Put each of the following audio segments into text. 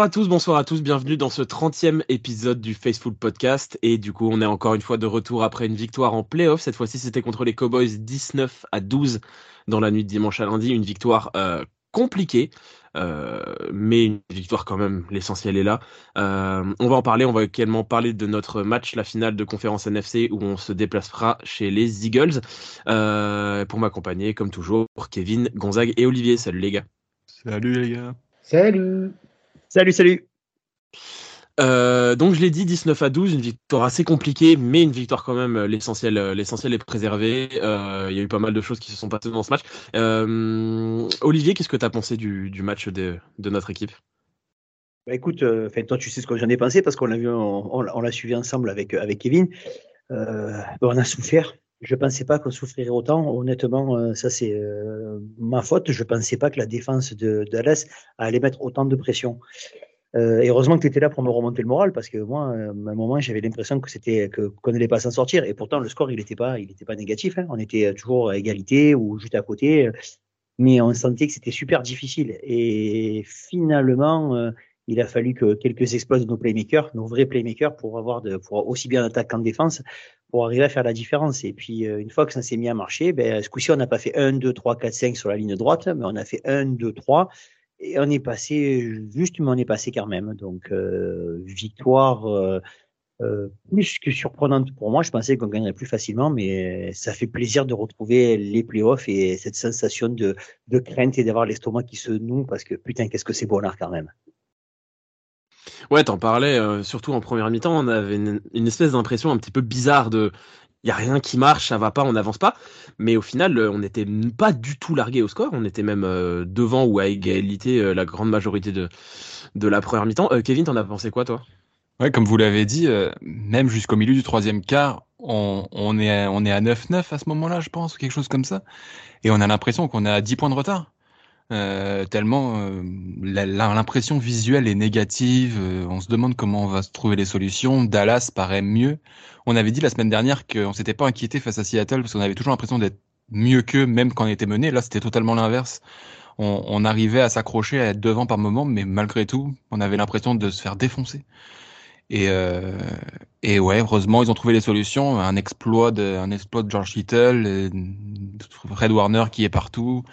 Bonjour à tous, bonsoir à tous, bienvenue dans ce 30e épisode du Faceful Podcast. Et du coup, on est encore une fois de retour après une victoire en playoff. Cette fois-ci, c'était contre les Cowboys 19 à 12 dans la nuit de dimanche à lundi. Une victoire euh, compliquée, euh, mais une victoire quand même, l'essentiel est là. Euh, on va en parler, on va également parler de notre match, la finale de conférence NFC, où on se déplacera chez les Eagles. pour m'accompagner, comme toujours, Kevin, Gonzague et Olivier. Salut les gars. Salut les gars. Salut. Salut, salut. Euh, donc je l'ai dit, 19 à 12, une victoire assez compliquée, mais une victoire quand même. L'essentiel, euh, l'essentiel est préservé. Euh, il y a eu pas mal de choses qui se sont passées dans ce match. Olivier, qu'est-ce que tu as pensé du, match de, notre équipe? Bah écoute, toi tu sais ce que j'en ai pensé parce qu'on l'a vu, on, l'a suivi ensemble avec avec Kevin. on a souffert. Je pensais pas qu'on souffrirait autant. Honnêtement, ça c'est ma faute. Je pensais pas que la défense de allait mettre autant de pression. Euh, heureusement que tu étais là pour me remonter le moral parce que moi, euh, à un moment, j'avais l'impression que c'était que qu'on n'allait pas s'en sortir. Et pourtant, le score, il n'était pas, il était pas négatif. Hein. On était toujours à égalité ou juste à côté, mais on sentait que c'était super difficile. Et finalement, euh, il a fallu que quelques exploits de nos playmakers, nos vrais playmakers, pour avoir aussi bien en attaque qu'en défense, pour arriver à faire la différence. Et puis, une fois que ça s'est mis à marcher, ben, ce coup-ci, on n'a pas fait 1, 2, 3, 4, 5 sur la ligne droite, mais on a fait 1, 2, 3 et on est passé juste, mais on est passé quand même. Donc, euh, victoire euh, euh, plus que surprenante pour moi. Je pensais qu'on gagnerait plus facilement, mais ça fait plaisir de retrouver les playoffs et cette sensation de, de crainte et d'avoir l'estomac qui se noue parce que putain, qu'est-ce que c'est bonheur quand même. Ouais, t'en parlais, surtout en première mi-temps, on avait une espèce d'impression un petit peu bizarre de il y a rien qui marche, ça va pas, on n'avance pas. Mais au final, euh, on n'était pas du tout largué au score. On était même euh, devant ou à égalité euh, la grande majorité de, la première mi-temps. Kevin, t'en as pensé quoi, toi? Ouais, comme vous l'avez dit, même jusqu'au milieu du troisième quart, on, est, on est à 9-9 à ce moment-là, je pense, ou quelque chose comme ça. Et on a l'impression qu'on à 10 points de retard. Euh, tellement euh, l'impression visuelle est négative. Euh, on se demande comment on va se trouver les solutions. Dallas paraît mieux. On avait dit la semaine dernière qu'on s'était pas inquiété face à Seattle parce qu'on avait toujours l'impression d'être mieux qu'eux, même quand on était mené. Là, c'était totalement l'inverse. On, on, arrivait à s'accrocher, à être devant par moment, mais malgré tout, on avait l'impression de se faire défoncer. Et, euh, et ouais, heureusement, ils ont trouvé les solutions. Un exploit de, un exploit de George Hittle, Red Warner qui est partout.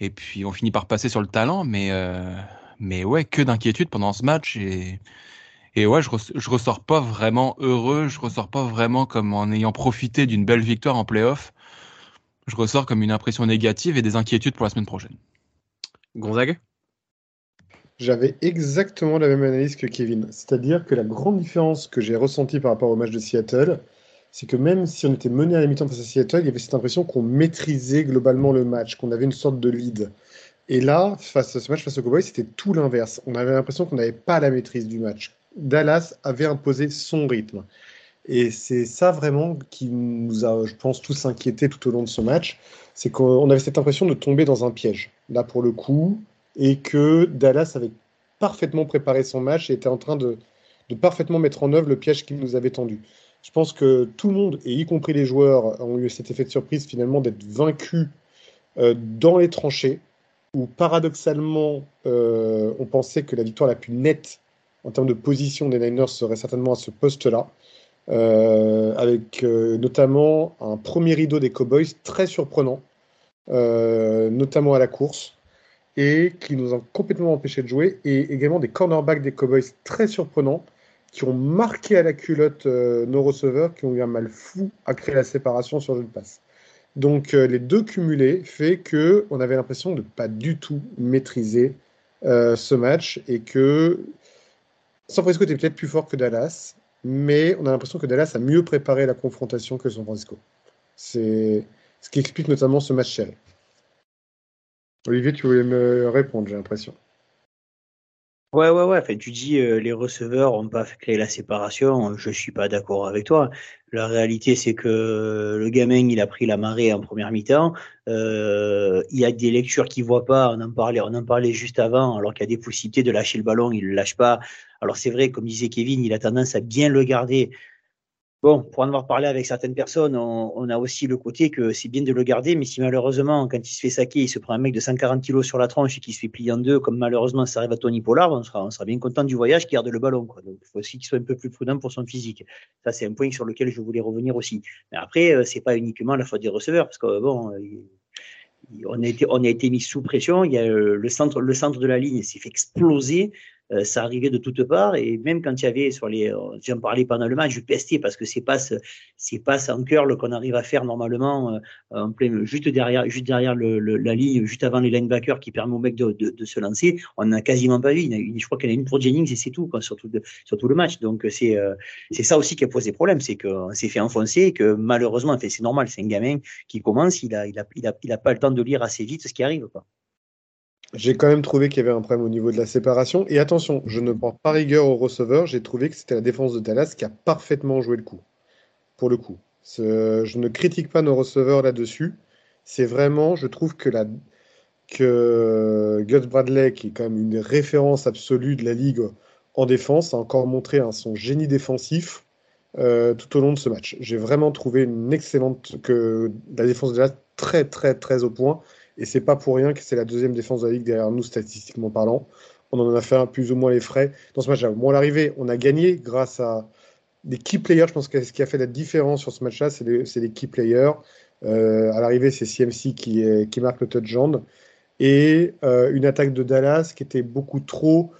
Et puis on finit par passer sur le talent, mais euh, mais ouais, que d'inquiétude pendant ce match et et ouais, je, je ressors pas vraiment heureux, je ressors pas vraiment comme en ayant profité d'une belle victoire en playoff. Je ressors comme une impression négative et des inquiétudes pour la semaine prochaine. Gonzague? J'avais exactement la même analyse que Kevin. C'est-à-dire que la grande différence que j'ai ressentie par rapport au match de Seattle, c'est que même si on était mené à la mi-temps face à Seattle, il y avait cette impression qu'on maîtrisait globalement le match, qu'on avait une sorte de lead. Et là, face à ce match face aux Cowboys, c'était tout l'inverse. On avait l'impression qu'on n'avait pas la maîtrise du match. Dallas avait imposé son rythme. Et c'est ça vraiment qui nous a, je pense, tous inquiétés tout au long de ce match. C'est qu'on avait cette impression de tomber dans un piège, là pour le coup, et que Dallas avait parfaitement préparé son match et était en train de, de parfaitement mettre en œuvre le piège qu'il nous avait tendu. Je pense que tout le monde, et y compris les joueurs, ont eu cet effet de surprise finalement d'être vaincus euh, dans les tranchées, où paradoxalement, euh, on pensait que la victoire la plus nette en termes de position des Niners serait certainement à ce poste-là, euh, avec notamment un premier rideau des Cowboys très surprenant, notamment à la course, et qui nous a complètement empêché de jouer, et également des cornerbacks des Cowboys très surprenants, qui ont marqué à la culotte euh, nos receveurs, qui ont eu un mal fou à créer la séparation sur le jeu de passe. Donc euh, les deux cumulés fait que on avait l'impression de pas du tout maîtriser euh, ce match et que San Francisco était peut-être plus fort que Dallas, mais on a l'impression que Dallas a mieux préparé la confrontation que San Francisco. C'est ce qui explique notamment ce match serré. Olivier, tu voulais me répondre, j'ai l'impression. Ouais, ouais, ouais. Enfin, tu dis euh, les receveurs n'ont pas créé la séparation. Je suis pas d'accord avec toi. La réalité, c'est que le gamin, il a pris la marée en première mi-temps. Euh, il y a des lectures qu'il voit pas. On en parlait, on en parlait juste avant. Alors qu'il y a des possibilités de lâcher le ballon, il le lâche pas. Alors c'est vrai, comme disait Kevin, il a tendance à bien le garder Bon, pour en avoir parlé avec certaines personnes, on, a aussi le côté que c'est bien de le garder, mais si malheureusement, quand il se fait saquer, il se prend un mec de 140 kilos sur la tronche et qu'il se fait plier en deux, comme malheureusement ça arrive à Tony Pollard, on sera, bien content du voyage qui garde le ballon. Il faut aussi qu'il soit un peu plus prudent pour son physique. Ça, c'est un point sur lequel je voulais revenir aussi. Mais après, euh, c'est pas uniquement la faute des receveurs, parce que bon, euh, on a été, mis sous pression. Il y a euh, le centre, le centre de la ligne s'est fait exploser. Euh, ça arrivait de toutes parts et même quand il y avait sur les, euh, j'en parlais pendant le match, je pestais parce que c'est pas c'est pas en curl qu'on arrive à faire normalement euh, en plein, juste derrière, juste derrière le, la ligne, juste avant les linebackers qui permet au mec de, de, de se lancer. On n'a quasiment pas vu. je crois qu'il y en a une pour Jennings et c'est tout, quoi, surtout de, surtout le match. Donc c'est c'est ça aussi qui a posé problème, c'est qu'on s'est fait enfoncer et que malheureusement, enfin, c'est normal, c'est un gamin qui commence, il a, il a, il a, il a pas le temps de lire assez vite ce qui arrive, quoi. J'ai quand même trouvé qu'il y avait un problème au niveau de la séparation. Et attention, je ne porte pas rigueur au receveur. J'ai trouvé que c'était la défense de Dallas qui a parfaitement joué le coup. Pour le coup. Je ne critique pas nos receveurs là-dessus. C'est vraiment, je trouve que, la, que Gus Bradley, qui est quand même une référence absolue de la ligue en défense, a encore montré son génie défensif euh, tout au long de ce match. J'ai vraiment trouvé une excellente que la défense de Dallas très très très au point et c'est pas pour rien que c'est la deuxième défense de la Ligue derrière nous, statistiquement parlant. On en a fait plus ou moins les frais dans ce match-là. Bon, à l'arrivée, on a gagné grâce à des key players. Je pense que ce qui a fait la différence sur ce match-là, c'est les, key players. Euh, à l'arrivée, c'est CMC qui, est, qui marque le touchdown. Et euh, une attaque de Dallas qui était beaucoup trop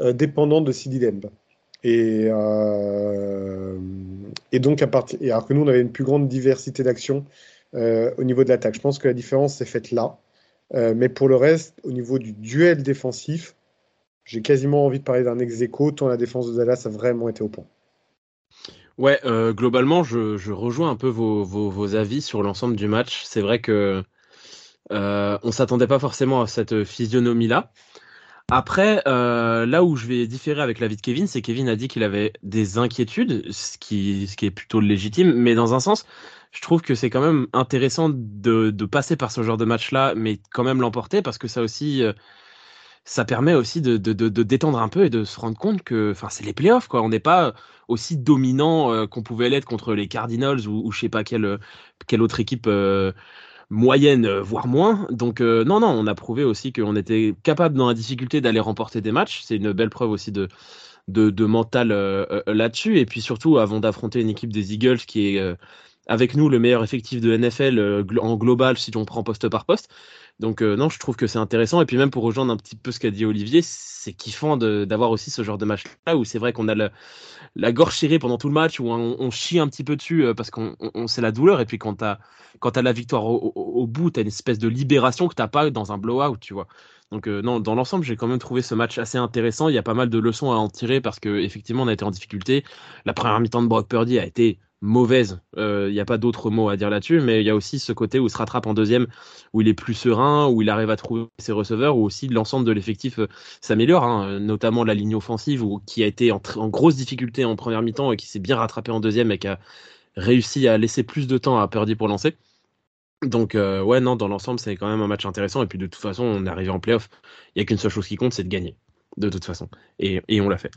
euh, dépendante de CD Lamb. Et, donc, alors que nous, on avait une plus grande diversité d'actions au niveau de l'attaque. Je pense que la différence s'est faite là. Euh, mais pour le reste, au niveau du duel défensif, j'ai quasiment envie de parler d'un ex aequo, tant la défense de Dallas a vraiment été au point. Ouais, euh, globalement, je, rejoins un peu vos, avis sur l'ensemble du match. C'est vrai que euh, on s'attendait pas forcément à cette physionomie-là. Après, euh, là où je vais différer avec l'avis de Kevin, c'est Kevin a dit qu'il avait des inquiétudes, ce qui, ce qui est plutôt légitime, mais dans un sens, je trouve que c'est quand même intéressant de, de, passer par ce genre de match-là, mais quand même l'emporter, parce que ça aussi, euh, ça permet aussi de, de, de, détendre un peu et de se rendre compte que, enfin, c'est les playoffs, quoi. On n'est pas aussi dominant euh, qu'on pouvait l'être contre les Cardinals ou, ou je sais pas quelle, quelle autre équipe euh, moyenne, voire moins. Donc, non, non, on a prouvé aussi qu'on était capable dans la difficulté d'aller remporter des matchs. C'est une belle preuve aussi de, de, de mental là-dessus. Et puis surtout, avant d'affronter une équipe des Eagles qui est avec nous le meilleur effectif de NFL euh, en global si on prend poste par poste. Donc euh, non, je trouve que c'est intéressant. Et puis même pour rejoindre un petit peu ce qu'a dit Olivier, c'est kiffant d'avoir aussi ce genre de match-là où c'est vrai qu'on a la gorge serrée pendant tout le match, où on, chie un petit peu dessus euh, parce qu'on on, c'est la douleur. Et puis quand tu as, la victoire au, bout, tu as une espèce de libération que tu pas dans un blowout, tu vois. Donc non, dans l'ensemble, j'ai quand même trouvé ce match assez intéressant. Il y a pas mal de leçons à en tirer parce que effectivement, on a été en difficulté. La première mi-temps de Brock Purdy a été mauvaise. Il euh, n'y a pas d'autre mot à dire là-dessus, mais il y a aussi ce côté où il se rattrape en deuxième, où il est plus serein, où il arrive à trouver ses receveurs, où aussi l'ensemble de l'effectif euh, s'améliore, hein, notamment la ligne offensive, qui a été en, grosse difficulté en première mi-temps et qui s'est bien rattrapé en deuxième et qui a réussi à laisser plus de temps à Purdy pour lancer. Donc euh, ouais, non, dans l'ensemble, c'est quand même un match intéressant. Et puis de toute façon, on est arrivé en playoff. Il n'y a qu'une seule chose qui compte, c'est de gagner. De toute façon. Et, et on l'a fait.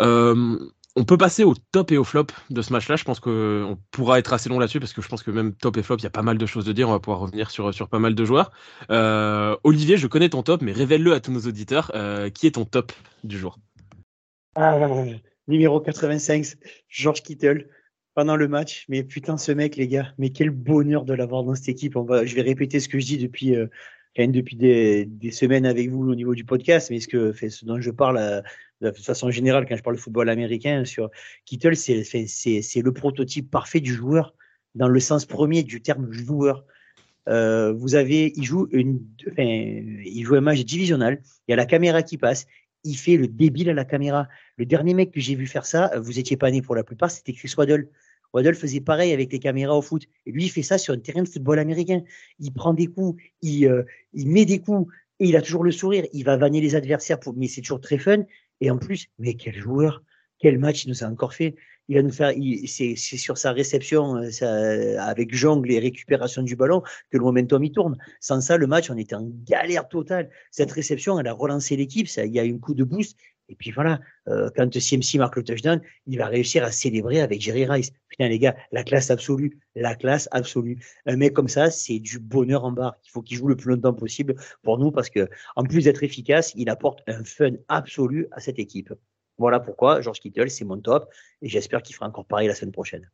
Euh, on peut passer au top et au flop de ce match-là. Je pense qu'on pourra être assez long là-dessus parce que je pense que même top et flop, il y a pas mal de choses de dire. On va pouvoir revenir sur, sur pas mal de joueurs. Euh, Olivier, je connais ton top, mais révèle-le à tous nos auditeurs. Euh, qui est ton top du jour? Ah, Numéro 85, George Kittle. Pendant le match, mais putain, ce mec, les gars, mais quel bonheur de l'avoir dans cette équipe. Je vais répéter ce que je dis depuis, euh, depuis des, semaines avec vous au niveau du podcast, mais ce, que, fait, ce dont je parle de façon générale, quand je parle de football américain, sur Kittle, c'est le prototype parfait du joueur, dans le sens premier du terme joueur. Euh, vous avez, il joue une, enfin, il joue un match divisional. Il y a la caméra qui passe. Il fait le débile à la caméra. Le dernier mec que j'ai vu faire ça, vous étiez pas né pour la plupart, c'était Chris Waddle. Waddle faisait pareil avec les caméras au foot. Et lui, il fait ça sur un terrain de football américain. Il prend des coups, il, euh, il met des coups, et il a toujours le sourire. Il va vanner les adversaires, pour... mais c'est toujours très fun. Et en plus, mais quel joueur, quel match il nous a encore fait. Il va nous faire, c'est sur sa réception euh, avec jongle et récupération du ballon que le momentum y tourne. Sans ça, le match, on était en galère totale. Cette réception, elle a relancé l'équipe. Il y a eu un coup de boost Et puis voilà, euh, quand CMC marque le touchdown, il va réussir à célébrer avec Jerry Rice. Putain les gars, la classe absolue, la classe absolue. Un mec comme ça, c'est du bonheur en barre. Il faut qu'il joue le plus longtemps possible pour nous parce que en plus d'être efficace, il apporte un fun absolu à cette équipe. Voilà pourquoi George Kittle, c'est mon top et j'espère qu'il fera encore pareil la semaine prochaine.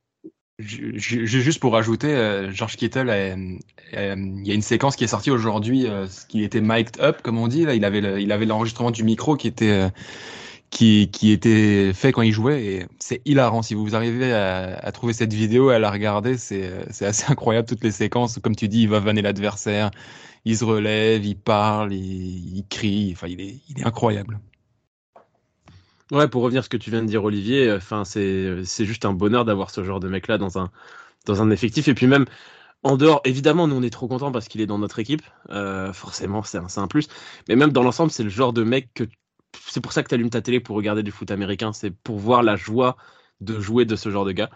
Juste pour rajouter, euh, George Kittle, il y a une séquence qui est sortie aujourd'hui, euh, qui était mic'd up, comme on dit. Là, il avait il avait l'enregistrement du micro qui était euh, qui, qui était fait quand il jouait et c'est hilarant. Si vous arrivez à, à, trouver cette vidéo, à la regarder, c'est c'est assez incroyable toutes les séquences. Comme tu dis, il va vanner l'adversaire, il se relève, il parle, il, il crie. Enfin, il est il est incroyable. Ouais, pour revenir à ce que tu viens de dire, Olivier, euh, enfin, c'est, c'est juste un bonheur d'avoir ce genre de mec-là dans un, dans un effectif. Et puis même, en dehors, évidemment, nous on est trop contents parce qu'il est dans notre équipe. Euh, forcément, c'est un, c'est un plus. Mais même dans l'ensemble, c'est le genre de mec que. C'est pour ça que tu allumes ta télé pour regarder du foot américain. C'est pour voir la joie de jouer de ce genre de gars.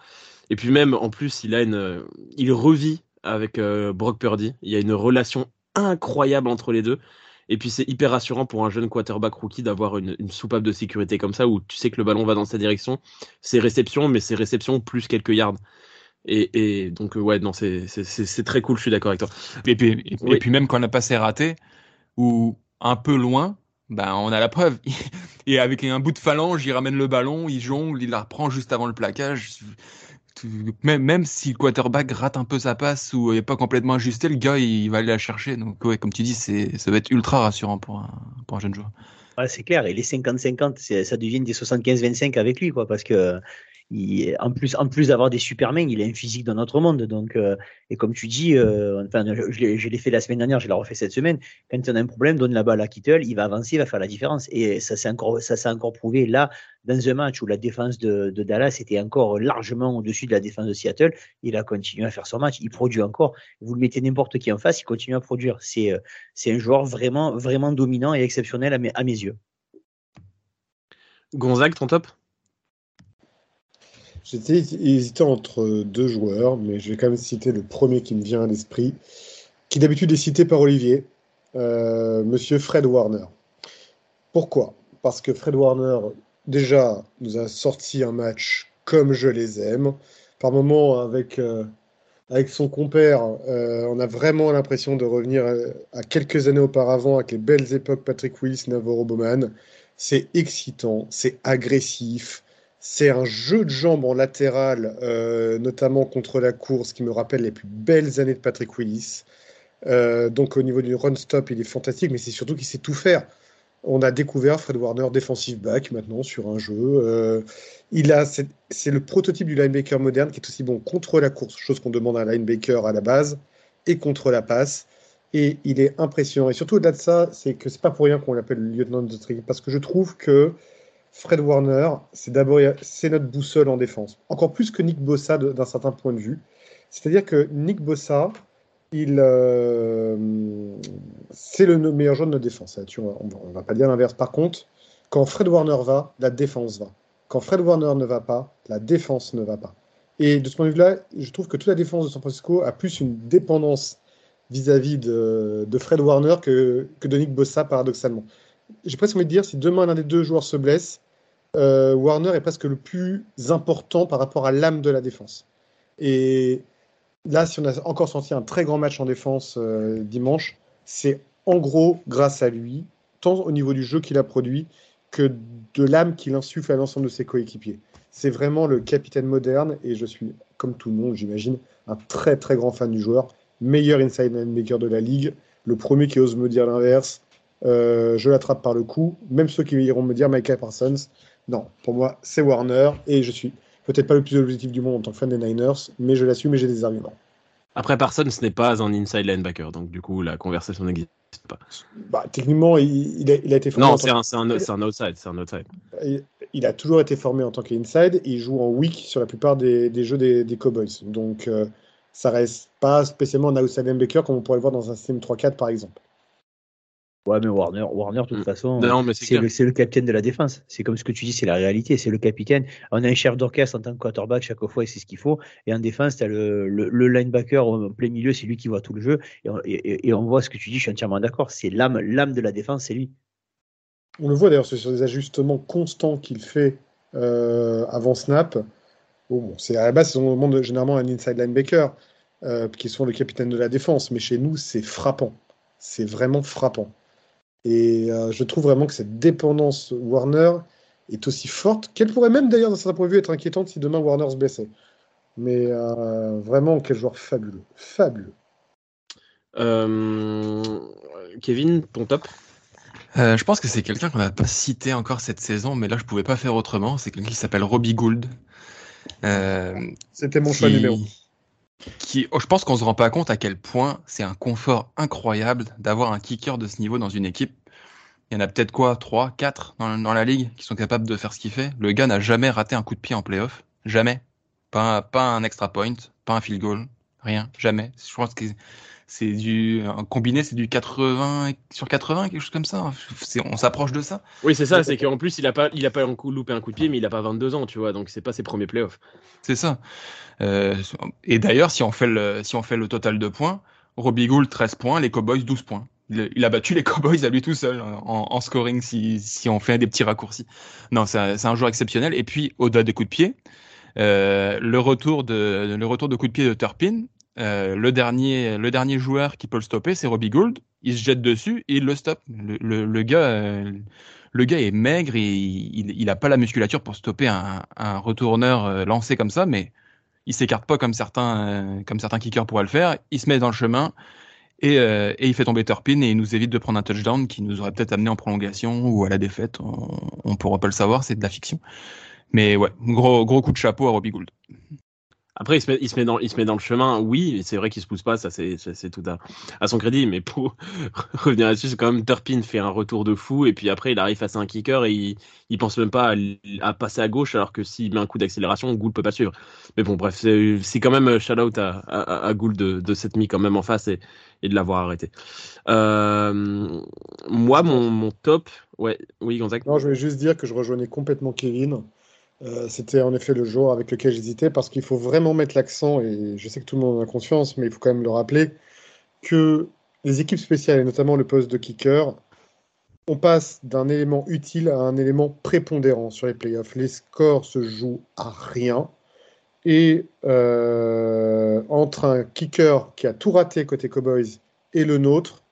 Et puis même, en plus, il a une. Il revit avec euh, Brock Purdy. Il y a une relation incroyable entre les deux. Et puis c'est hyper rassurant pour un jeune quarterback rookie d'avoir une, une, soupape de sécurité comme ça où tu sais que le ballon va dans sa direction. C'est réception, mais c'est réception plus quelques yards. Et, et donc ouais, non, c'est très cool, je suis d'accord avec toi. Et puis, et, puis même quand on a passé raté ou un peu loin, ben on a la preuve. et avec un bout de phalange, il ramène le ballon, il jongle, il la reprend juste avant le plaquage même, même si le quarterback rate un peu sa passe ou n'est pas complètement ajusté, le gars il va aller la chercher. Donc ouais, comme tu dis, ça va être ultra rassurant pour un, pour un jeune joueur. Ouais, c'est clair. Et les 50-50, ça devient des 75-25 avec lui, quoi, parce que en plus, en plus d'avoir des supermen, il a une physique d'un autre monde. Donc, euh, et comme tu dis, euh, enfin, je, l'ai fait la semaine dernière, je l'ai refait cette semaine. Quand on a un problème, donne la balle à Kittle, il va avancer, il va faire la différence. Et ça s'est encore, ça s'est encore prouvé là dans un match où la défense de, de Dallas était encore largement au-dessus de la défense de Seattle. Il a continué à faire son match, il produit encore. Vous le mettez n'importe qui en face, il continue à produire. C'est, euh, c'est un joueur vraiment, vraiment dominant et exceptionnel à mes, à mes yeux. Gonzague, ton top? J'étais hésitant entre deux joueurs, mais je vais quand même citer le premier qui me vient à l'esprit, qui d'habitude est cité par Olivier, euh, Monsieur Fred Warner. Pourquoi? Parce que Fred Warner, déjà, nous a sorti un match comme je les aime. Par moments, avec, euh, avec son compère, euh, on a vraiment l'impression de revenir à, quelques années auparavant, avec les belles époques Patrick Willis, Navarro Bowman. C'est excitant, c'est agressif, c'est un jeu de jambes en latéral, euh, notamment contre la course, qui me rappelle les plus belles années de Patrick Willis. Euh, donc au niveau du run-stop, il est fantastique, mais c'est surtout qu'il sait tout faire. On a découvert Fred Warner defensive back maintenant sur un jeu. Euh, il a, c'est le prototype du linebacker moderne qui est aussi bon contre la course, chose qu'on demande à un linebacker à la base, et contre la passe. Et il est impressionnant. Et surtout au-delà de ça, c'est que c'est pas pour rien qu'on l'appelle le lieutenant de notre parce que je trouve que Fred Warner, c'est d'abord c'est notre boussole en défense, encore plus que Nick Bossa d'un certain point de vue. C'est-à-dire que Nick Bossa, euh, c'est le meilleur joueur de notre défense. on ne va pas dire l'inverse. Par contre, quand Fred Warner va, la défense va. Quand Fred Warner ne va pas, la défense ne va pas. Et de ce point de vue-là, je trouve que toute la défense de San Francisco a plus une dépendance vis-à-vis de, Fred Warner que, que de Nick Bossa, paradoxalement j'ai presque envie de dire, si demain l'un des deux joueurs se blesse, euh, Warner est presque le plus important par rapport à l'âme de la défense. Et là, si on a encore senti un très grand match en défense euh, dimanche, c'est en gros grâce à lui, tant au niveau du jeu qu'il a produit que de l'âme qu'il insuffle à l'ensemble de ses coéquipiers. C'est vraiment le capitaine moderne et je suis, comme tout le monde, j'imagine, un très très grand fan du joueur. Meilleur inside linebacker de la ligue, le premier qui ose me dire l'inverse, je l'attrape par le cou. Même ceux qui iront me dire Michael Parsons, non, pour moi, c'est Warner et je suis peut-être pas le plus objectif du monde en tant que fan des Niners, mais je l'assume et j'ai des arguments. Après, Parsons ce n'est pas un inside linebacker, donc du coup, la conversation n'existe pas. Bah, techniquement, il, a, été formé. Non, c'est un, un, outside. Un outside. Il, a toujours été formé en tant qu'inside et il joue en weak sur la plupart des, jeux des, Cowboys. Donc, euh, ça reste pas spécialement un outside linebacker comme on pourrait le voir dans un système 3-4 par exemple. Ouais, mais Warner, Warner de toute mm. façon, c'est le, le, capitaine de la défense. C'est comme ce que tu dis, c'est la réalité, c'est le capitaine. On a un chef d'orchestre en tant que quarterback chaque fois et c'est ce qu'il faut. Et en défense, tu as le, le, linebacker au plein milieu, c'est lui qui voit tout le jeu. Et on, et, on, voit ce que tu dis, je suis entièrement d'accord. C'est l'âme, l'âme de la défense, c'est lui. On le voit d'ailleurs sur des ajustements constants qu'il fait euh, avant snap. Bon, c'est à la base, on demande généralement un inside linebacker euh, qui sont le capitaine de la défense, mais chez nous, c'est frappant. C'est vraiment frappant. Et euh, je trouve vraiment que cette dépendance Warner est aussi forte qu'elle pourrait même d'ailleurs, dans certains point de vue, être inquiétante si demain Warner se blessait. Mais euh, vraiment, quel joueur fabuleux. Fabuleux. Kevin, ton top? Je pense que c'est quelqu'un qu'on n'a pas cité encore cette saison, mais là je pouvais pas faire autrement. C'est quelqu'un qui s'appelle Robbie Gould. C'était mon choix numéro oh, je pense qu'on se rend pas compte à quel point c'est un confort incroyable d'avoir un kicker de ce niveau dans une équipe. Il y en a peut-être quoi, 3, 4 dans, la ligue qui sont capables de faire ce qu'il fait. Le gars n'a jamais raté un coup de pied en playoff. Jamais. Pas, pas un extra point, pas un field goal. Rien. Jamais. Je pense que c'est du un combiné, c'est du 80 sur 80, quelque chose comme ça. On s'approche de ça. Oui, c'est ça. C'est qu'en plus, il a pas, il a pas un coup, loupé un coup de pied, mais il a pas 22 ans, tu vois. Donc c'est pas ses premiers playoffs. C'est ça. Euh, et d'ailleurs, si on fait le, si on fait le total de points, Robbie Gould 13 points, les Cowboys 12 points. Il, a battu les Cowboys à lui tout seul en, scoring si, si, on fait des petits raccourcis. Non, c'est un, un, joueur exceptionnel. Et puis au-delà des coups de pied, euh, le retour de le retour de coup de pied de Turpin, euh, le, dernier, le dernier joueur qui peut le stopper, c'est Robbie Gould. Il se jette dessus et il le stoppe. Le, le, gars, euh, le gars est maigre et il n'a pas la musculature pour stopper un, un retourneur euh, lancé comme ça, mais il s'écarte pas comme certains, comme certains kickers pourraient le faire. Il se met dans le chemin et, et il fait tomber Turpin et il nous évite de prendre un touchdown qui nous aurait peut-être amené en prolongation ou à la défaite. On, on pourra pas le savoir, c'est de la fiction. Mais ouais, gros, gros coup de chapeau à Robbie Gould. Après, il se, met, il, se met dans, il se met dans le chemin, oui, c'est vrai qu'il se pousse pas, ça c'est tout à, à son crédit, mais pour revenir là-dessus, c'est quand même Turpin fait un retour de fou, et puis après il arrive face à un kicker et il, il pense même pas à, passer à gauche, alors que s'il met un coup d'accélération, Gould peut pas suivre. Mais bon, bref, c'est quand même euh, shout out à, à, à Gould de, de s'être mis quand même en face et, et de l'avoir arrêté. Euh, moi, mon, mon top, ouais, oui, Gonzague. Non, je voulais juste dire que je rejoignais complètement Kevin. Euh, c'était en effet le jour avec lequel j'hésitais parce qu'il faut vraiment mettre l'accent, et je sais que tout le monde en a conscience, mais il faut quand même le rappeler, que les équipes spéciales, et notamment le poste de kicker, on passe d'un élément utile à un élément prépondérant sur les playoffs. Les scores se jouent à rien. Et euh, entre un kicker qui a tout raté côté Cowboys et le nôtre,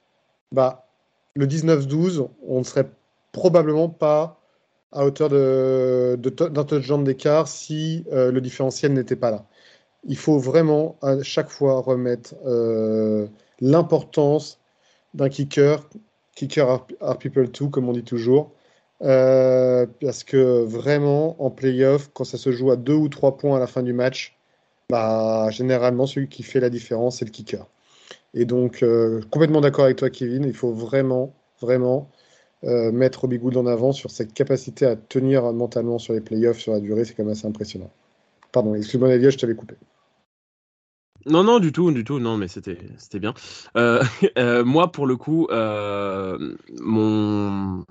bah, le 19-12, on ne serait probablement pas à hauteur d'un de, de, touchdown d'écart si euh, le différentiel n'était pas là. Il faut vraiment à chaque fois remettre euh, l'importance d'un kicker, kicker are, people too, comme on dit toujours, euh, parce que vraiment en playoff, quand ça se joue à deux ou trois points à la fin du match, bah, généralement celui qui fait la différence, c'est le kicker. Et donc, complètement d'accord avec toi, Kevin, il faut vraiment, vraiment euh, mettre Robbie Gould en avant sur cette capacité à tenir mentalement sur les playoffs sur la durée, c'est quand même assez impressionnant. Pardon, excuse-moi Nadia, je t'avais coupé. Non, non, du tout, du tout, non, mais c'était, bien. Euh, euh, moi, pour le coup, mon,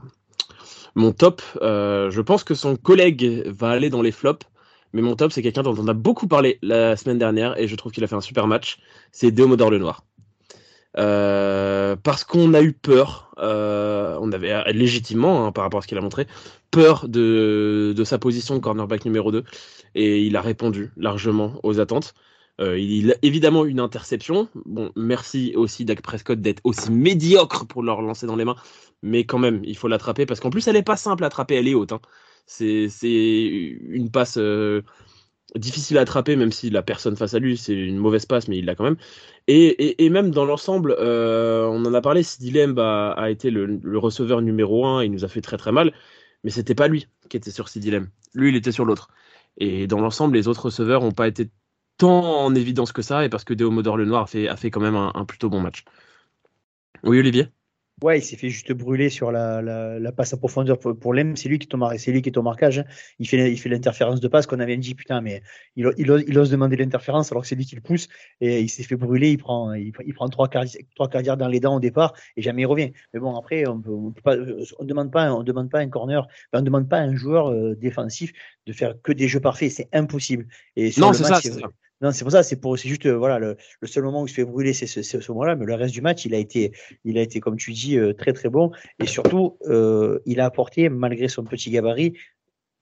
mon top, je pense que son collègue va aller dans les flops, mais mon top, c'est quelqu'un dont on a beaucoup parlé la semaine dernière et je trouve qu'il a fait un super match. C'est Déomodor Lenoir. Euh, parce qu'on a eu peur, euh, on avait légitimement, hein, par rapport à ce qu'il a montré, peur de, sa position de cornerback numéro 2, et il a répondu largement aux attentes. Euh, il a évidemment une interception. Bon, merci aussi Dak Prescott d'être aussi médiocre pour leur lancer dans les mains, mais quand même, il faut l'attraper parce qu'en plus, elle est pas simple à attraper, elle est haute. Hein. C'est une passe difficile à attraper, même si la personne face à lui, c'est une mauvaise passe, mais il l'a quand même. Et, et, même dans l'ensemble, euh, on en a parlé, Sidi Lemb a, a, été le, receveur numéro un, il nous a fait très très mal, mais c'était pas lui qui était sur Sidi Lemb. Lui, il était sur l'autre. Et dans l'ensemble, les autres receveurs n'ont pas été tant en évidence que ça, et parce que Déomodor Le Noir a fait, a fait quand même un, un plutôt bon match. Oui, Olivier? Ouais, il s'est fait juste brûler sur la, la, la passe à profondeur pour, pour l'Em. C'est lui qui est c'est lui qui est au marquage. Hein. Il fait, il fait l'interférence de passe qu'on avait dit putain, mais il, il, ose, il ose demander l'interférence alors que c'est lui qui le pousse et il s'est fait brûler. Il prend, il, il prend trois quarts, trois quarts dans les dents au départ et jamais il revient. Mais bon, après, on, peut, on peut pas, on demande pas, on demande pas un corner, on demande pas à un joueur euh, défensif de faire que des jeux parfaits. C'est impossible. Et sur non, c'est ça, ça. Non, c'est pour ça, c'est pour, c'est juste, euh, voilà, le, le, seul moment où il se fait brûler, c'est ce, ce moment-là, mais le reste du match, il a été, il a été, comme tu dis, euh, très très bon, et surtout, euh, il a apporté, malgré son petit gabarit,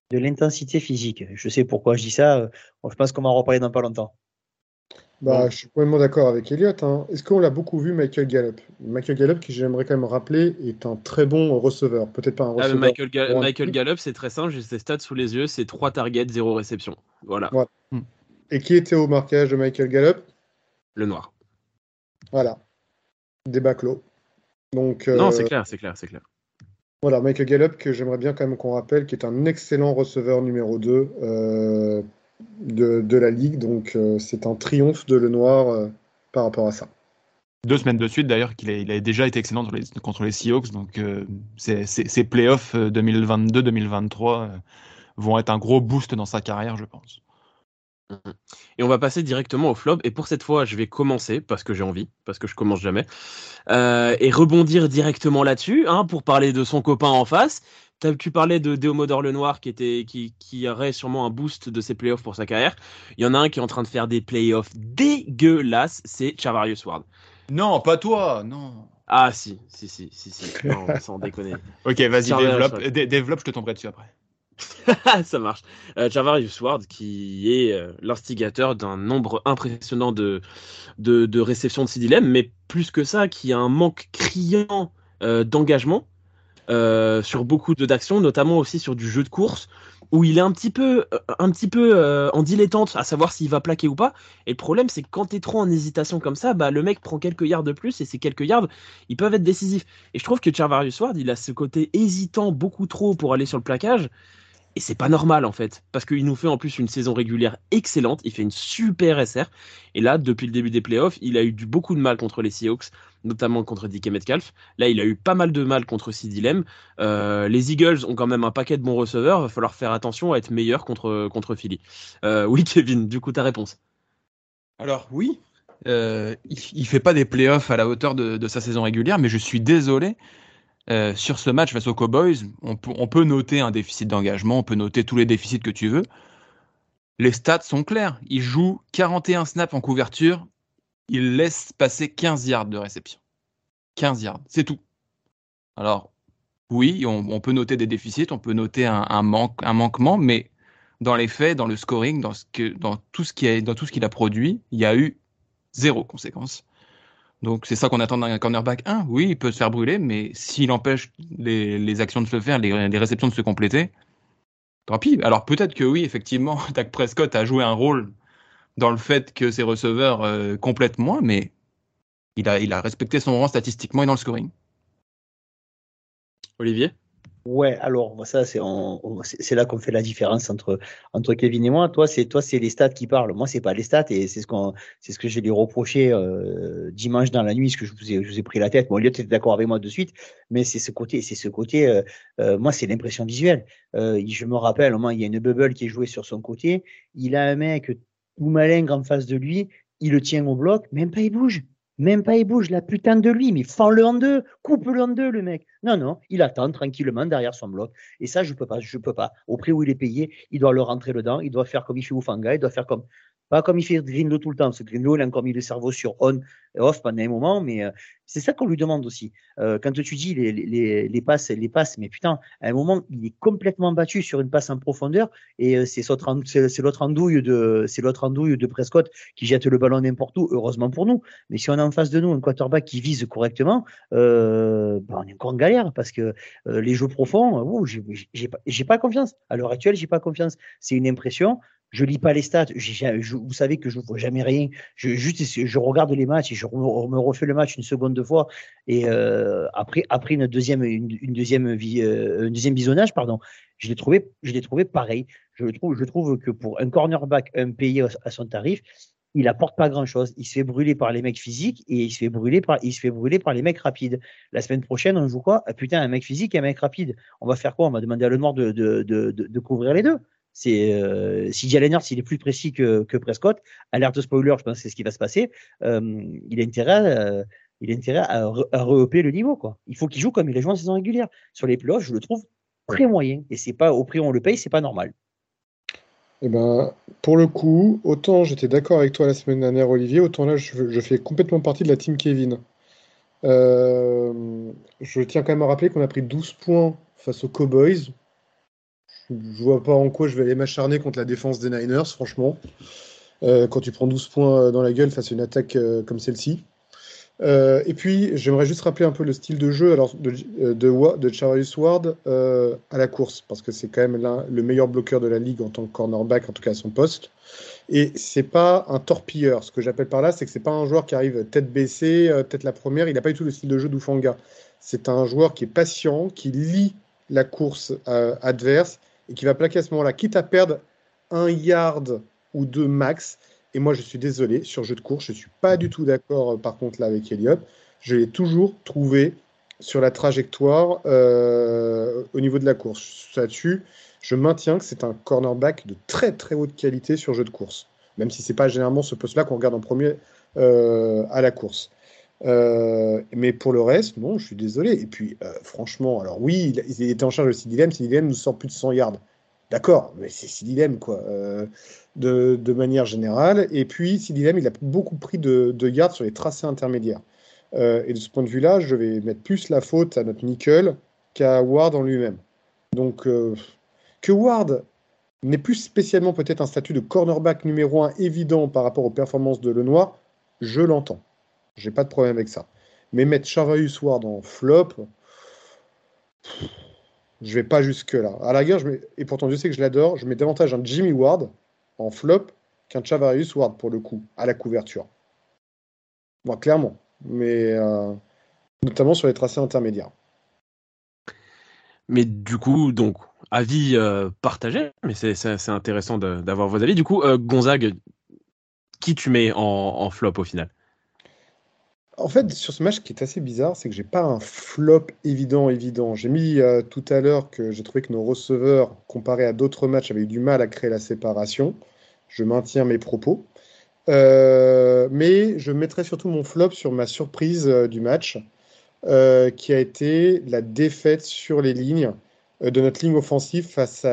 de l'intensité physique. Je sais pourquoi je dis ça. Je pense qu'on va en reparler dans pas longtemps. Bah, Je suis complètement d'accord avec Elliot. Hein. Est-ce qu'on l'a beaucoup vu, Michael Gallup? Michael Gallup, qui j'aimerais quand même rappeler, est un très bon receveur. Peut-être pas un ah, receveur. Michael, Ga Michael Gallup, c'est très simple. J'ai ses stats sous les yeux. C'est 3 targets, 0 réception. Voilà. voilà. Hmm. Et qui était au marquage de Michael Gallup? Le noir. Voilà. Débat clos. Donc, Non, c'est euh, clair, c'est clair, c'est clair. Voilà, Michael Gallup, que j'aimerais bien quand même qu'on rappelle, qui est un excellent receveur numéro 2 euh, de, de, la ligue. Donc, euh, c'est un triomphe de Le Noir euh, par rapport à ça. Deux semaines de suite, d'ailleurs, qu'il a, il a déjà été excellent les, contre les Seahawks. Donc, ces playoffs 2022-2023 vont être un gros boost dans sa carrière, je pense. Et on va passer directement au flop. Et pour cette fois, je vais commencer parce que j'ai envie, parce que je commence jamais, euh, et rebondir directement là-dessus hein, pour parler de son copain en face. Tu parlais de Deomodor Lenoir qui, était, qui, qui aurait sûrement un boost de ses playoffs pour sa carrière. Il y en a un qui est en train de faire des playoffs dégueulasses, c'est Chavarius Ward. Non, pas toi, non. Ah si, si, si, si, si. Non, sans déconner. ok, vas-y, développe, développe, je te tomberai dessus après. ça marche. Euh, Javarius Ward, qui est euh, l'instigateur d'un nombre impressionnant de, de, réceptions de CD mais plus que ça, qui a un manque criant euh, d'engagement euh, sur beaucoup d'actions, notamment aussi sur du jeu de course, où il est un petit peu, un petit peu en dilettante à savoir s'il va plaquer ou pas. Et le problème, c'est que quand t'es trop en hésitation comme ça, bah, le mec prend quelques yards de plus et ces quelques yards, ils peuvent être décisifs. Et je trouve que Charvarius Ward, il a ce côté hésitant beaucoup trop pour aller sur le plaquage. Et c'est pas normal en fait, parce qu'il nous fait en plus une saison régulière excellente, il fait une super SR, et là, depuis le début des playoffs, il a eu du, beaucoup de mal contre les Seahawks, notamment contre DK Metcalf. Là, il a eu pas mal de mal contre Sid Euh, les Eagles ont quand même un paquet de bons receveurs, va falloir faire attention à être meilleur contre, contre Philly. Euh, oui, Kevin, du coup, ta réponse Alors, oui, euh, il, il fait pas des playoffs à la hauteur de sa saison régulière, mais je suis désolé. Euh, sur ce match face aux Cowboys, on, peut noter un déficit d'engagement, on peut noter tous les déficits que tu veux. Les stats sont clairs. Il joue 41 snaps en couverture, il laisse passer 15 yards de réception. 15 yards, c'est tout. Alors, oui, on, peut noter des déficits, on peut noter un, un, manque, un manquement, mais dans les faits, dans le scoring, dans tout ce qu'il a produit, il y a eu zéro conséquence. Donc c'est ça qu'on attend d'un cornerback 1. Oui, il peut se faire brûler, mais s'il empêche les, actions de se faire, les, les, réceptions de se compléter, tant pis. Alors peut-être que oui, effectivement, Dak Prescott a joué un rôle dans le fait que ses receveurs euh, complètent moins, mais il a, il a respecté son rang statistiquement et dans le scoring. Olivier? Ouais, alors ça c'est c'est là qu'on fait la différence entre entre Kevin et moi. Toi c'est toi c'est les stats qui parlent. Moi c'est pas les stats et c'est ce qu'on c'est ce que j'ai lui reproché euh, dimanche dans la nuit, ce que je vous ai je vous ai pris la tête. Bon, Elliot était d'accord avec moi de suite, mais c'est ce côté c'est ce côté. Euh, euh, moi c'est l'impression visuelle. Euh, je me rappelle au moins il y a une bubble qui est jouée sur son côté. Il a un mec tout malin en face de lui. Il le tient au bloc, même pas il bouge. Même pas il bouge, la putain de lui, mais fends-le en deux, coupe-le en deux, le mec. Non, non, il attend tranquillement derrière son bloc. Et ça, je peux pas, je peux pas. Au prix où il est payé, il doit le rentrer dedans, il doit faire comme il fait Oufanga, il doit faire comme pas comme il fait Greenlow tout le temps, parce que Greenlow, il a encore mis le cerveau sur on et off pendant un moment, mais euh, c'est ça qu'on lui demande aussi. Euh, quand tu dis les, passes, les passes, mais putain, à un moment, il est complètement battu sur une passe en profondeur, et euh, c'est l'autre andouille de, Prescott qui jette le ballon n'importe où, heureusement pour nous. Mais si on a en face de nous un quarterback qui vise correctement, ben on est encore en galère, parce que les jeux profonds, j'ai pas, pas confiance. À l'heure actuelle, j'ai pas confiance. C'est une impression je lis pas les stats. vous savez que je ne vois jamais rien. Je, juste, je regarde les matchs et je me refais le match une seconde de fois. Et euh, après, une deuxième, une, deuxième, euh, un deuxième visionnage, pardon, je l'ai trouvé, je l'ai trouvé pareil. Je trouve, que pour un cornerback, un payé à son tarif, il apporte pas grand chose. Il se fait brûler par les mecs physiques et il se fait brûler par, il se fait brûler par les mecs rapides. La semaine prochaine, on joue quoi? Ah, Putain, un mec physique et un mec rapide. On va faire quoi? On va demander à le noir de, de, de, de couvrir les deux. C'est euh, si Jalen Hurts il est plus précis que, Prescott, alerte spoiler, je pense que c'est ce qui va se passer. Euh, il a intérêt, euh, il a intérêt à, à le niveau quoi. Il faut qu'il joue comme il a joué en saison régulière. Sur les playoffs, je le trouve très moyen et c'est pas au prix où on le paye, c'est pas normal. Eh ben, pour le coup, autant j'étais d'accord avec toi la semaine dernière, Olivier, autant là, je, je fais complètement partie de la team Kevin. Euh, je tiens quand même à rappeler qu'on a pris 12 points face aux Cowboys. Je vois pas en quoi je vais aller m'acharner contre la défense des Niners, franchement. Euh, quand tu prends 12 points dans la gueule face à une attaque euh, comme celle-ci. Euh, et puis, j'aimerais juste rappeler un peu le style de jeu alors, de, de, de Charlie Ward euh, à la course, parce que c'est quand même le meilleur bloqueur de la ligue en tant que cornerback, en tout cas à son poste. Et c'est pas un torpilleur. Ce que j'appelle par là, c'est que c'est pas un joueur qui arrive tête baissée, euh, tête la première. Il n'a pas du tout le style de jeu d'Ufanga. C'est un joueur qui est patient, qui lit la course euh, adverse et qui va plaquer à ce moment-là, quitte à perdre un yard ou deux max. Et moi, je suis désolé, sur jeu de course, je ne suis pas du tout d'accord, par contre, là, avec Elliott. Je l'ai toujours trouvé sur la trajectoire euh, au niveau de la course. Là-dessus, je maintiens que c'est un cornerback de très très haute qualité sur jeu de course, même si c'est pas généralement ce poste-là qu'on regarde en premier euh, à la course. Euh, mais pour le reste, non, je suis désolé. Et puis, euh, franchement, alors oui, il, était en charge de Sidilem. Sidilem nous sort plus de 100 yards. D'accord, mais c'est Sidilem, quoi, euh, de, manière générale. Et puis, Sidilem, il a beaucoup pris de, de yards sur les tracés intermédiaires. Et de ce point de vue-là, je vais mettre plus la faute à notre nickel qu'à Ward en lui-même. Donc, que Ward n'est plus spécialement peut-être un statut de cornerback numéro un évident par rapport aux performances de Lenoir, je l'entends. J'ai pas de problème avec ça. Mais mettre Charvarius Ward en flop, je vais pas jusque-là. À la rigueur, je mets, et pourtant je sais que je l'adore, je mets davantage un Jimmy Ward en flop qu'un Chavarius Ward pour le coup, à la couverture. Moi, clairement. Mais euh, notamment sur les tracés intermédiaires. Mais du coup, donc, avis euh, partagé, mais c'est intéressant d'avoir vos avis. Du coup, euh, Gonzague, qui tu mets en flop au final? En fait, sur ce match, ce qui est assez bizarre, c'est que j'ai pas un flop évident, évident. J'ai mis euh, tout à l'heure que j'ai trouvé que nos receveurs, comparés à d'autres matchs, avaient eu du mal à créer la séparation. Je maintiens mes propos. Euh, mais je mettrai surtout mon flop sur ma surprise euh, du match, qui a été la défaite sur les lignes de notre ligne offensive face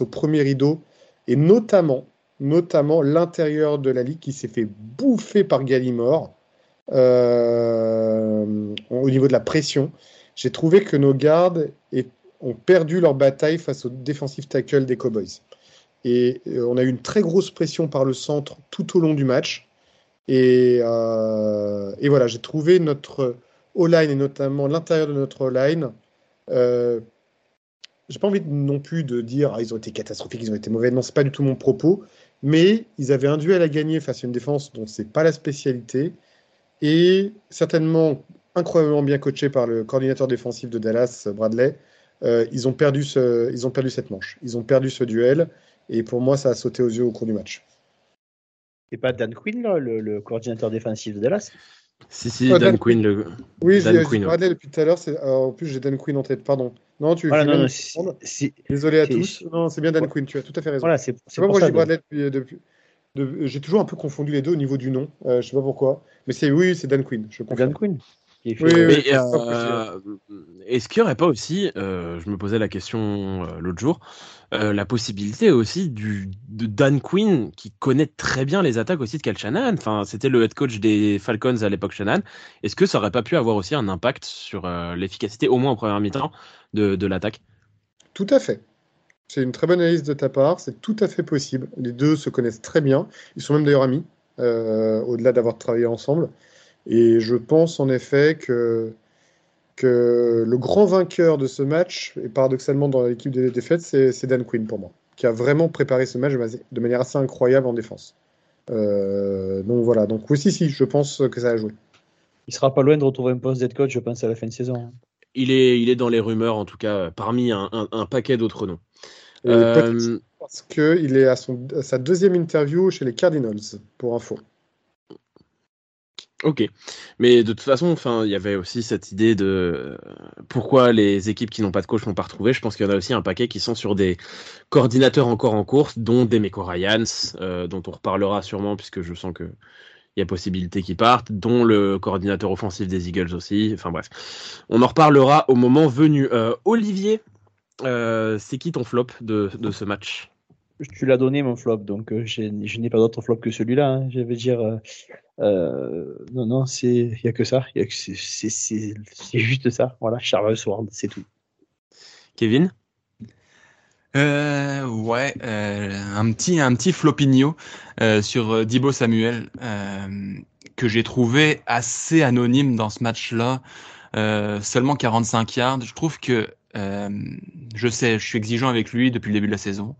au premier rideau, et notamment, notamment l'intérieur de la ligue qui s'est fait bouffer par Gallimore. Euh, au niveau de la pression. J'ai trouvé que nos gardes ont perdu leur bataille face au defensive tackle des Cowboys. Et euh, on a eu une très grosse pression par le centre tout au long du match. Et, euh, voilà, j'ai trouvé notre O-line et notamment l'intérieur de notre O-line. J'ai pas envie non plus de dire ah, ils ont été catastrophiques, ils ont été mauvais. Non, c'est pas du tout mon propos. Mais ils avaient un duel à gagner face à une défense dont c'est pas la spécialité et certainement incroyablement bien coaché par le coordinateur défensif de Dallas, Bradley. Euh, ils, ont perdu ce, ils ont perdu cette manche, ils ont perdu ce duel, et pour moi, ça a sauté aux yeux au cours du match. Et pas Dan Quinn, là, le, le, coordinateur défensif de Dallas? Si, si, oh, Dan, Dan, Quinn. Le... Oui, j'ai Bradley depuis tout à l'heure, en plus j'ai Dan Quinn en tête, pardon. Non, tu voilà, non, non, si, Désolé à tous. Non, c'est bien Dan Quinn, tu as tout à fait raison. Voilà, c'est pas je dis Bradley depuis, depuis, j'ai toujours un peu confondu les deux au niveau du nom. Euh, je sais pas pourquoi. Mais c'est oui, c'est Dan Quinn. Je Dan Quinn. Oui, oui, oui, euh, Est-ce qu'il n'y aurait pas aussi, euh, je me posais la question euh, l'autre jour, euh, la possibilité aussi du, de Dan Quinn qui connaît très bien les attaques aussi de Cal Shanahan. Enfin, c'était le head coach des Falcons à l'époque Shanahan. Est-ce que ça aurait pas pu avoir aussi un impact sur l'efficacité, au moins en première mi-temps, de, de l'attaque? Tout à fait. C'est une très bonne analyse de ta part, c'est tout à fait possible. Les deux se connaissent très bien, ils sont même d'ailleurs amis, euh, au-delà d'avoir travaillé ensemble. Et je pense en effet que, que le grand vainqueur de ce match, et paradoxalement dans l'équipe des défaites, c'est Dan Quinn pour moi, qui a vraiment préparé ce match de manière assez incroyable en défense. Euh, donc voilà, donc oui, si, si, je pense que ça a joué. Il sera pas loin de retrouver un poste d'être coach, je pense, à la fin de saison. Il est, il est dans les rumeurs, en tout cas, parmi un, un, un paquet d'autres noms. Euh... Parce qu'il est à, son, à sa deuxième interview chez les Cardinals, pour info. Ok, mais de toute façon, enfin, il y avait aussi cette idée de pourquoi les équipes qui n'ont pas de coach n'ont pas retrouvé. Je pense qu'il y en a aussi un paquet qui sont sur des coordinateurs encore en course, dont Demeco Ryans, euh, dont on reparlera sûrement puisque je sens que il y a possibilité qu'ils partent, dont le coordinateur offensif des Eagles aussi. Enfin bref, on en reparlera au moment venu. Euh, Olivier, euh, c'est qui ton flop de, de ce match? Tu l'as donné mon flop, donc euh, je n'ai pas d'autre flop que celui-là. Hein. Je veux dire, euh, euh, non, non, c'est il y a que ça, c'est juste ça. Voilà, Charles Sword, c'est tout. Kevin? ouais, un petit un petit flopinho sur Dibo Samuel que j'ai trouvé assez anonyme dans ce match-là. seulement 45 yards. Je trouve que je sais, je suis exigeant avec lui depuis le début de la saison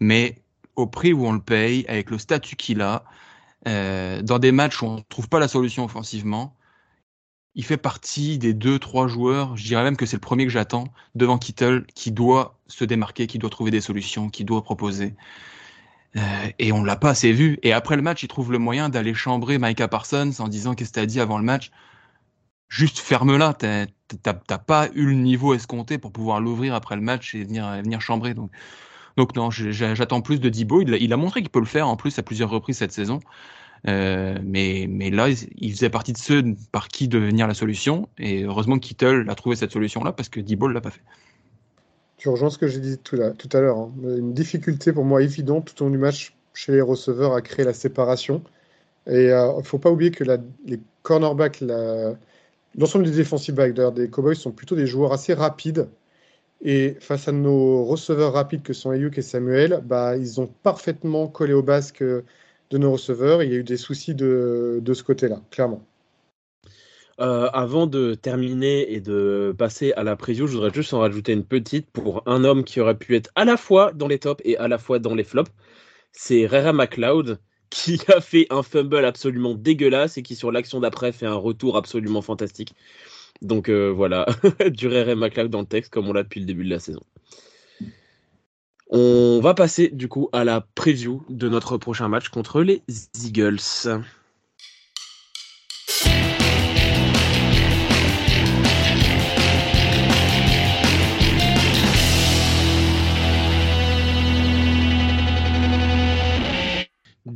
mais au prix où on le paye, avec le statut qu'il a, euh, dans des matchs où on ne trouve pas la solution offensivement, il fait partie des deux, trois joueurs, je dirais même que c'est le premier que j'attends, devant Kittle, qui doit se démarquer, qui doit trouver des solutions, qui doit proposer. Euh, et on l'a pas assez vu. Et après le match, il trouve le moyen d'aller chambrer Micah Parsons en disant qu'est-ce que as dit avant le match? Juste ferme-la, t'as pas eu le niveau escompté pour pouvoir l'ouvrir après le match et venir, venir chambrer. Donc, donc non, j'attends plus de Dibo. Il, a montré qu'il peut le faire en plus à plusieurs reprises cette saison. Euh, mais, mais là, il faisait partie de ceux par qui devenir la solution. Et heureusement que Kittle a trouvé cette solution-là parce que Dibo ne l'a pas fait. Tu rejoins ce que j'ai dit tout, à l'heure. Hein. Une difficulté pour moi évidente tout au long du match chez les receveurs à créer la séparation. Et il euh, ne faut pas oublier que les cornerbacks, l'ensemble des defensive backs des Cowboys sont plutôt des joueurs assez rapides et face à nos receveurs rapides que sont Ayuk et Samuel, bah, ils ont parfaitement collé au basque de nos receveurs. Il y a eu des soucis de, ce côté-là, clairement. Euh, avant de terminer et de passer à la preview, je voudrais juste en rajouter une petite pour un homme qui aurait pu être à la fois dans les tops et à la fois dans les flops. C'est Rera McLeod qui a fait un fumble absolument dégueulasse et qui sur l'action d'après fait un retour absolument fantastique. Donc euh, voilà, du Rere McLeod dans le texte comme on l'a depuis le début de la saison. On va passer du coup à la preview de notre prochain match contre les Eagles.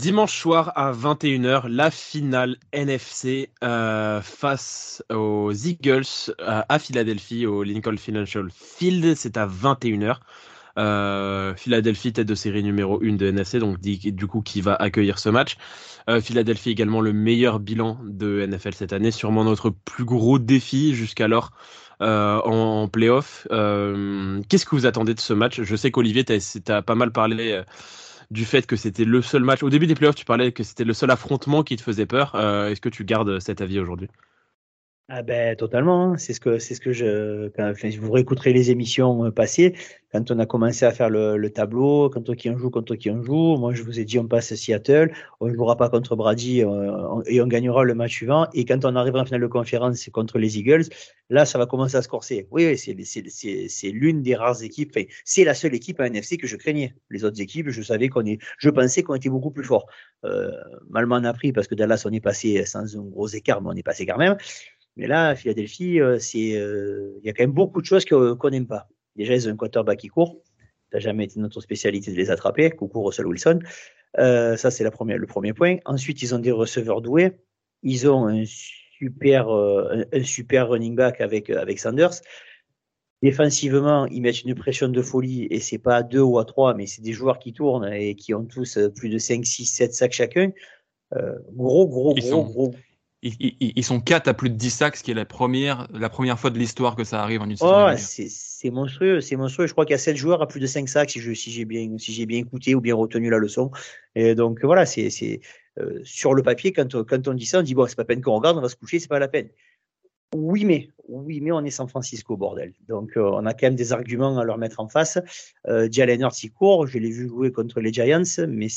Dimanche soir à 21h, la finale NFC euh, face aux Eagles euh, à Philadelphie, au Lincoln Financial Field. C'est à 21h. Euh, Philadelphie, tête de série numéro 1 de NFC, donc du coup qui va accueillir ce match. Philadelphie également le meilleur bilan de NFL cette année, sûrement notre plus gros défi jusqu'alors en, en, playoff. Qu'est-ce que vous attendez de ce match? Je sais qu'Olivier, tu as, pas mal parlé du fait que c'était le seul match. Au début des playoffs, tu parlais que c'était le seul affrontement qui te faisait peur. Euh, est-ce que tu gardes cet avis aujourd'hui? Ah ben totalement, hein. c'est ce que c'est ce que je quand, vous réécouterez les émissions euh, passées quand on a commencé à faire le, le tableau, quand qui en joue, contre qui en joue. Moi je vous ai dit on passe Seattle, on ne jouera pas contre Brady euh, et on gagnera le match suivant. Et quand on arrivera en finale de conférence contre les Eagles, là ça va commencer à se corser. Oui, c'est c'est l'une des rares équipes, enfin, c'est la seule équipe à NFC que je craignais. Les autres équipes, je savais qu'on est, je pensais qu'on était beaucoup plus fort. Euh, mal m'en a pris parce que Dallas on est passé sans un gros écart, mais on est passé quand même. Mais là, Philadelphie, euh, euh, il y a quand même beaucoup de choses qu'on n'aime pas. Déjà, ils ont un quarterback qui court. Ça n'a jamais été notre spécialité de les attraper. Coucou Russell Wilson. Euh, ça, c'est le premier point. Ensuite, ils ont des receveurs doués. Ils ont un super, un super running back avec, avec Sanders. Défensivement, ils mettent une pression de folie et c'est pas à deux ou à trois, mais c'est des joueurs qui tournent et qui ont tous plus de 5, 6, 7 sacs chacun. gros, gros, gros, gros, ils, sont 4 à plus de 10 sacs, ce qui est la première, la première fois de l'histoire que ça arrive en une saison. Oh, c'est monstrueux, c'est monstrueux. Je crois qu'il y a 7 joueurs à plus de 5 sacs si j'ai si bien, si bien écouté ou bien retenu la leçon. Et donc voilà, c'est euh, sur le papier, quand, quand on dit ça, on dit bon, c'est pas peine qu'on regarde, on va se coucher, c'est pas la peine. Oui, mais oui, mais on est San Francisco, bordel. Donc, euh, on a quand même des arguments à leur mettre en face. Euh, Jalen Hurts, il court. Je l'ai vu jouer contre les Giants, mais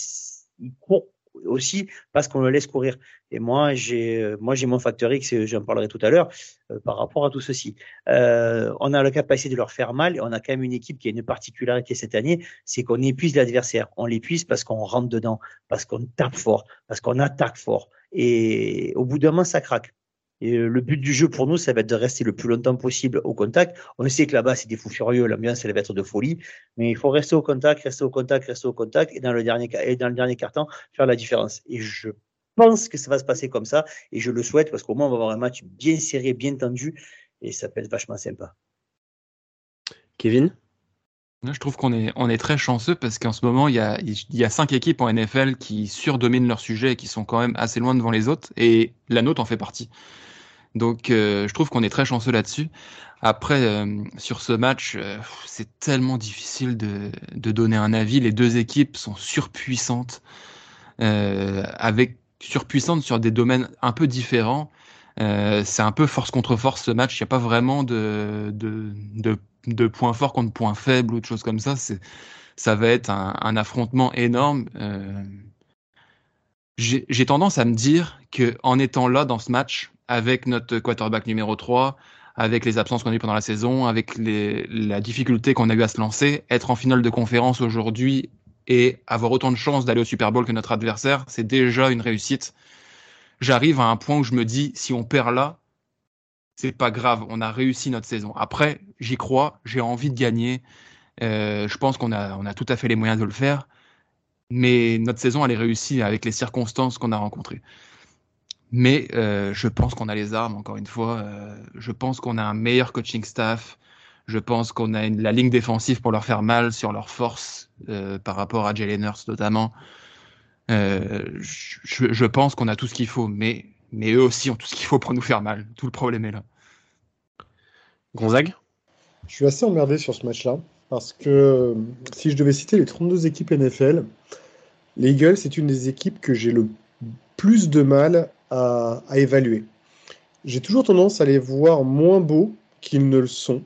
il court aussi parce qu'on le laisse courir. Et moi, j'ai, euh, moi, j'ai mon facteur X, j'en parlerai tout à l'heure, euh, par rapport à tout ceci. Euh, on a la capacité de leur faire mal et on a quand même une équipe qui a une particularité cette année, c'est qu'on épuise l'adversaire. On l'épuise parce qu'on rentre dedans, parce qu'on tape fort, parce qu'on attaque fort. Et au bout d'un moment, ça craque. Et le but du jeu pour nous, ça va être de rester le plus longtemps possible au contact. On sait que là-bas, c'est des fous furieux, l'ambiance, elle va être de folie. Mais il faut rester au contact, rester au contact, rester au contact. Et dans le dernier, et dans le dernier carton, faire la différence. Et je pense que ça va se passer comme ça. Et je le souhaite parce qu'au moins, on va avoir un match bien serré, bien tendu. Et ça peut être vachement sympa. Kevin? Je trouve qu'on est, on est très chanceux parce qu'en ce moment, il y, a, il y a cinq équipes en NFL qui surdominent leur sujet et qui sont quand même assez loin devant les autres, et la nôtre en fait partie. Donc, euh, je trouve qu'on est très chanceux là-dessus. Après, euh, sur ce match, euh, c'est tellement difficile de, de, donner un avis. Les deux équipes sont surpuissantes, avec surpuissantes sur des domaines un peu différents. c'est un peu force contre force ce match. Il n'y a pas vraiment de, de, de de points forts contre points faibles ou de choses comme ça. C'est, ça va être un, affrontement énorme. Euh, j'ai tendance à me dire que en étant là dans ce match, avec notre quarterback numéro 3, avec les absences qu'on a eues pendant la saison, avec les, la difficulté qu'on a eu à se lancer, être en finale de conférence aujourd'hui et avoir autant de chances d'aller au Super Bowl que notre adversaire, c'est déjà une réussite. J'arrive à un point où je me dis, si on perd là, c'est pas grave, on a réussi notre saison. Après, j'y crois, j'ai envie de gagner. Euh, je pense qu'on a, tout à fait les moyens de le faire. Mais notre saison, elle est réussie avec les circonstances qu'on a rencontrées. Mais euh, je pense qu'on a les armes, encore une fois. Euh, je pense qu'on a un meilleur coaching staff. Je pense qu'on a la ligne défensive pour leur faire mal sur leur force par rapport à Jalen Hurts notamment. Je, pense qu'on a tout ce qu'il faut, mais mais eux aussi ont tout ce qu'il faut pour nous faire mal. Tout le problème est là. Gonzague? Je suis assez emmerdé sur ce match-là, parce que si je devais citer les 32 équipes NFL, les Eagles, c'est une des équipes que j'ai le plus de mal à, évaluer. J'ai toujours tendance à les voir moins beaux qu'ils ne le sont,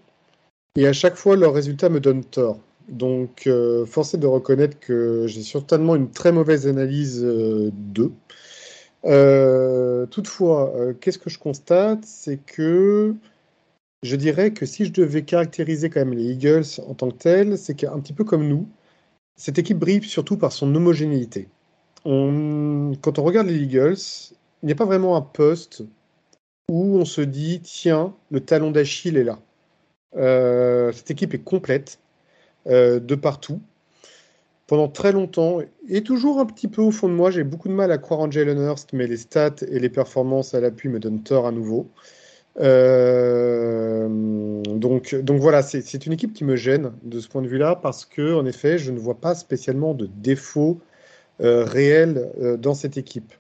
et à chaque fois, leurs résultats me donnent tort. Donc, euh, forcé de reconnaître que j'ai certainement une très mauvaise analyse euh, d'eux. Euh, toutefois, euh, qu'est-ce que je constate? C'est que je dirais que si je devais caractériser quand même les Eagles en tant que tels, c'est qu'un petit peu comme nous, cette équipe brille surtout par son homogénéité. Quand on regarde les Eagles, il n'y a pas vraiment un poste où on se dit tiens, le talon d'Achille est là. Euh, cette équipe est complète de partout pendant très longtemps, et toujours un petit peu au fond de moi, j'ai beaucoup de mal à croire en Jalen Hurst, mais les stats et les performances à l'appui me donnent tort à nouveau. Euh, donc, donc voilà, c'est une équipe qui me gêne de ce point de vue-là, parce que en effet, je ne vois pas spécialement de défauts euh, réels euh, dans cette équipe.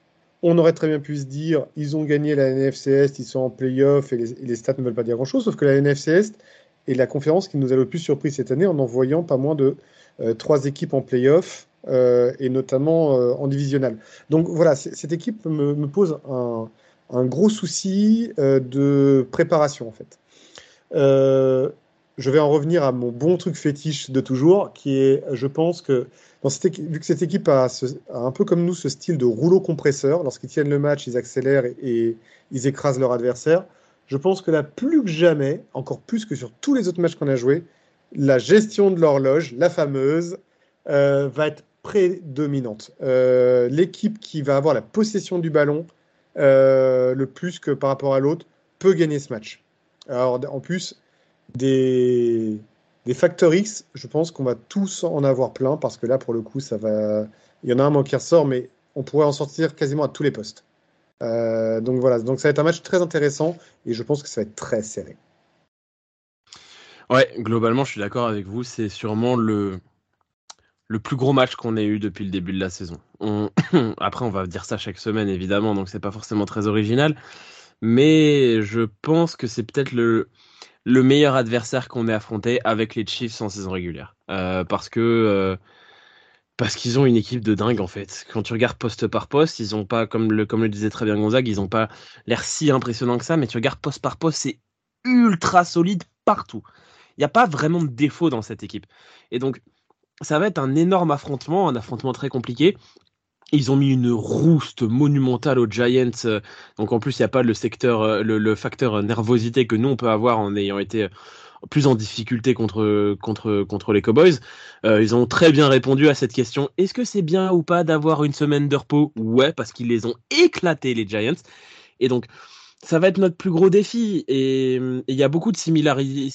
On aurait très bien pu se dire, ils ont gagné la NFC Est, ils sont en playoff et les, stats ne veulent pas dire grand-chose, sauf que la NFC Est la conférence qui nous a le plus surpris cette année en envoyant pas moins de trois équipes en playoff euh, et notamment euh, en divisionnel. Donc voilà, cette équipe me, pose un, gros souci de préparation en fait. je vais en revenir à mon bon truc fétiche de toujours, qui est, je pense que vu que cette équipe a, un peu comme nous ce style de rouleau compresseur, lorsqu'ils tiennent le match, ils accélèrent et, ils écrasent leur adversaire. Je pense que là, plus que jamais, encore plus que sur tous les autres matchs qu'on a joués, la gestion de l'horloge, la fameuse, euh, va être prédominante. Euh, l'équipe qui va avoir la possession du ballon euh, le plus que par rapport à l'autre peut gagner ce match. Alors en plus des, des facteurs X, je pense qu'on va tous en avoir plein parce que là pour le coup ça va, il y en a un qui ressort, mais on pourrait en sortir quasiment à tous les postes. donc voilà, donc ça va être un match très intéressant et je pense que ça va être très serré. Ouais, globalement, je suis d'accord avec vous. C'est sûrement le, le plus gros match qu'on ait eu depuis le début de la saison. Après, on va dire ça chaque semaine, évidemment, donc c'est pas forcément très original. Mais je pense que c'est peut-être le, le meilleur adversaire qu'on ait affronté avec les Chiefs en saison régulière. Euh, parce que. Euh, parce qu'ils ont une équipe de dingue en fait. Quand tu regardes poste par poste, ils ont pas, comme le, comme le disait très bien Gonzague, ils ont pas l'air si impressionnant que ça, mais tu regardes poste par poste, c'est ultra solide partout. Il n'y a pas vraiment de défaut dans cette équipe. Et donc, ça va être un énorme affrontement, un affrontement très compliqué. Ils ont mis une rouste monumentale aux Giants. Euh, donc en plus, il n'y a pas le secteur, euh, le, facteur nervosité que nous on peut avoir en ayant été euh, plus en difficulté contre contre contre les Cowboys. ils ont très bien répondu à cette question. Est-ce que c'est bien ou pas d'avoir une semaine de repos? Ouais, parce qu'ils les ont éclatés les Giants. Et donc ça va être notre plus gros défi. Et il y a beaucoup de similarités,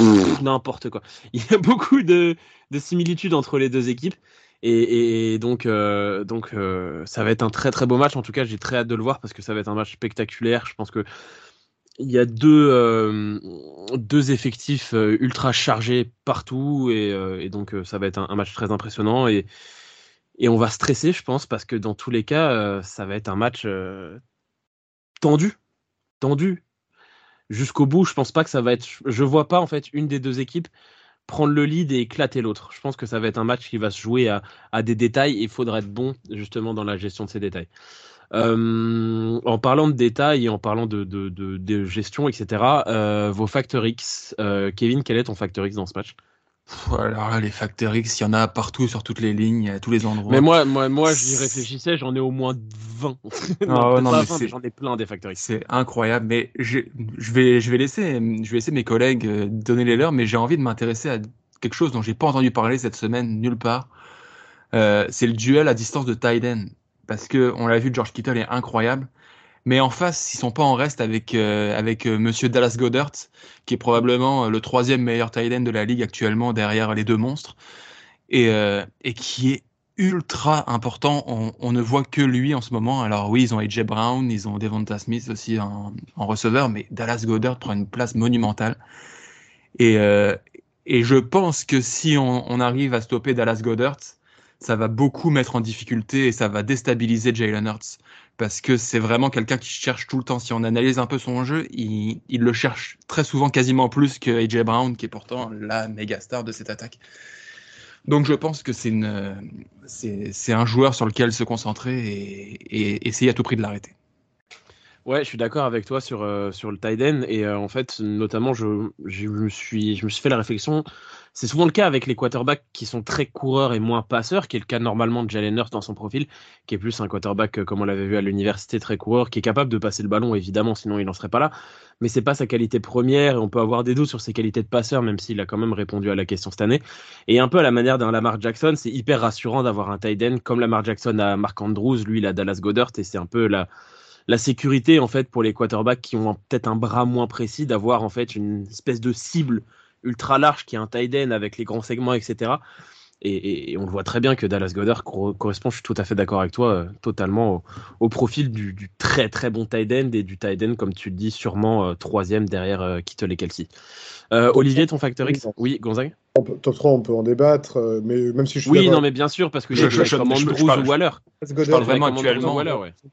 n'importe quoi. Il y a beaucoup de, similitudes entre les deux équipes. Et, donc, euh, donc euh, ça va être un très très beau match. En tout cas, j'ai très hâte de le voir parce que ça va être un match spectaculaire. Je pense que il y a deux, deux effectifs ultra chargés partout et, donc ça va être un, match très impressionnant et, et on va stresser, je pense, parce que dans tous les cas, ça va être un match tendu, tendu jusqu'au bout. Je pense pas que ça va être. Je vois pas en fait une des deux équipes prendre le lead et éclater l'autre. Je pense que ça va être un match qui va se jouer à, des détails et il faudra être bon justement dans la gestion de ces détails. Euh, en parlant de détails et en parlant de, gestion, etc., euh, vos facteurs X, euh, Kevin, quel est ton facteur X dans ce match? Alors là, les facteurs X, il y en a partout sur toutes les lignes, à tous les endroits. Mais moi, moi, moi j'y réfléchissais, j'en ai au moins 20. non, non, mais j'en ai plein des facteurs X. C'est incroyable, mais je vais, je vais laisser, je vais laisser mes collègues euh, donner les leurs, mais j'ai envie de m'intéresser à quelque chose dont j'ai pas entendu parler cette semaine nulle part. Euh, c'est le duel à distance de Tyden, parce que on l'a vu, George Kittle est incroyable. Mais en face, ils sont pas en reste avec euh, avec euh, Monsieur Dallas Goddard, qui est probablement euh, le troisième meilleur tight end de la ligue actuellement derrière les deux monstres, et et qui est ultra important. On, ne voit que lui en ce moment. Alors oui, ils ont AJ Brown, ils ont Devonta Smith aussi en, en receveur, mais Dallas Goddard prend une place monumentale. Et et je pense que si on, on arrive à stopper Dallas Goddard, ça va beaucoup mettre en difficulté et ça va déstabiliser Jalen Hurts parce que c'est vraiment quelqu'un qui cherche tout le temps. Si on analyse un peu son jeu, il, le cherche très souvent quasiment plus que AJ Brown, qui est pourtant la méga star de cette attaque. Donc je pense que c'est un joueur sur lequel se concentrer et, essayer à tout prix de l'arrêter. Ouais, je suis d'accord avec toi sur, euh, le tight et euh, en fait, notamment, je me suis fait la réflexion c'est souvent le cas avec les quarterbacks qui sont très coureurs et moins passeurs, qui est le cas normalement de Jalen Hurts dans son profil, qui est plus un quarterback, euh, comme on l'avait vu à l'université, très coureur, qui est capable de passer le ballon, évidemment, sinon il n'en serait pas là. Mais c'est pas sa qualité première, et on peut avoir des doutes sur ses qualités de passeur, même s'il a quand même répondu à la question cette année. Et un peu à la manière d'un Lamar Jackson, c'est hyper rassurant d'avoir un tight end comme Lamar Jackson à Mark Andrews, lui il a Dallas Goddard, et c'est un peu la la sécurité en fait pour les quarterbacks qui ont peut-être un bras moins précis d'avoir en fait une espèce de cible ultra large qui est un tight end avec les grands segments, etc. Et, on le voit très bien que Dallas Goddard correspond, je suis tout à fait d'accord avec toi, euh, totalement au, profil du, très très bon tight end et du tight end, comme tu le dis, sûrement euh, troisième derrière euh, Kittle et Kelsey. Olivier, ton facteur X? Oui, Gonzague? Top 3, on peut en débattre, mais même si je suis Oui, non, mais bien sûr, parce que je, je, comme Andrews ou Waller. Je parle vraiment actuellement,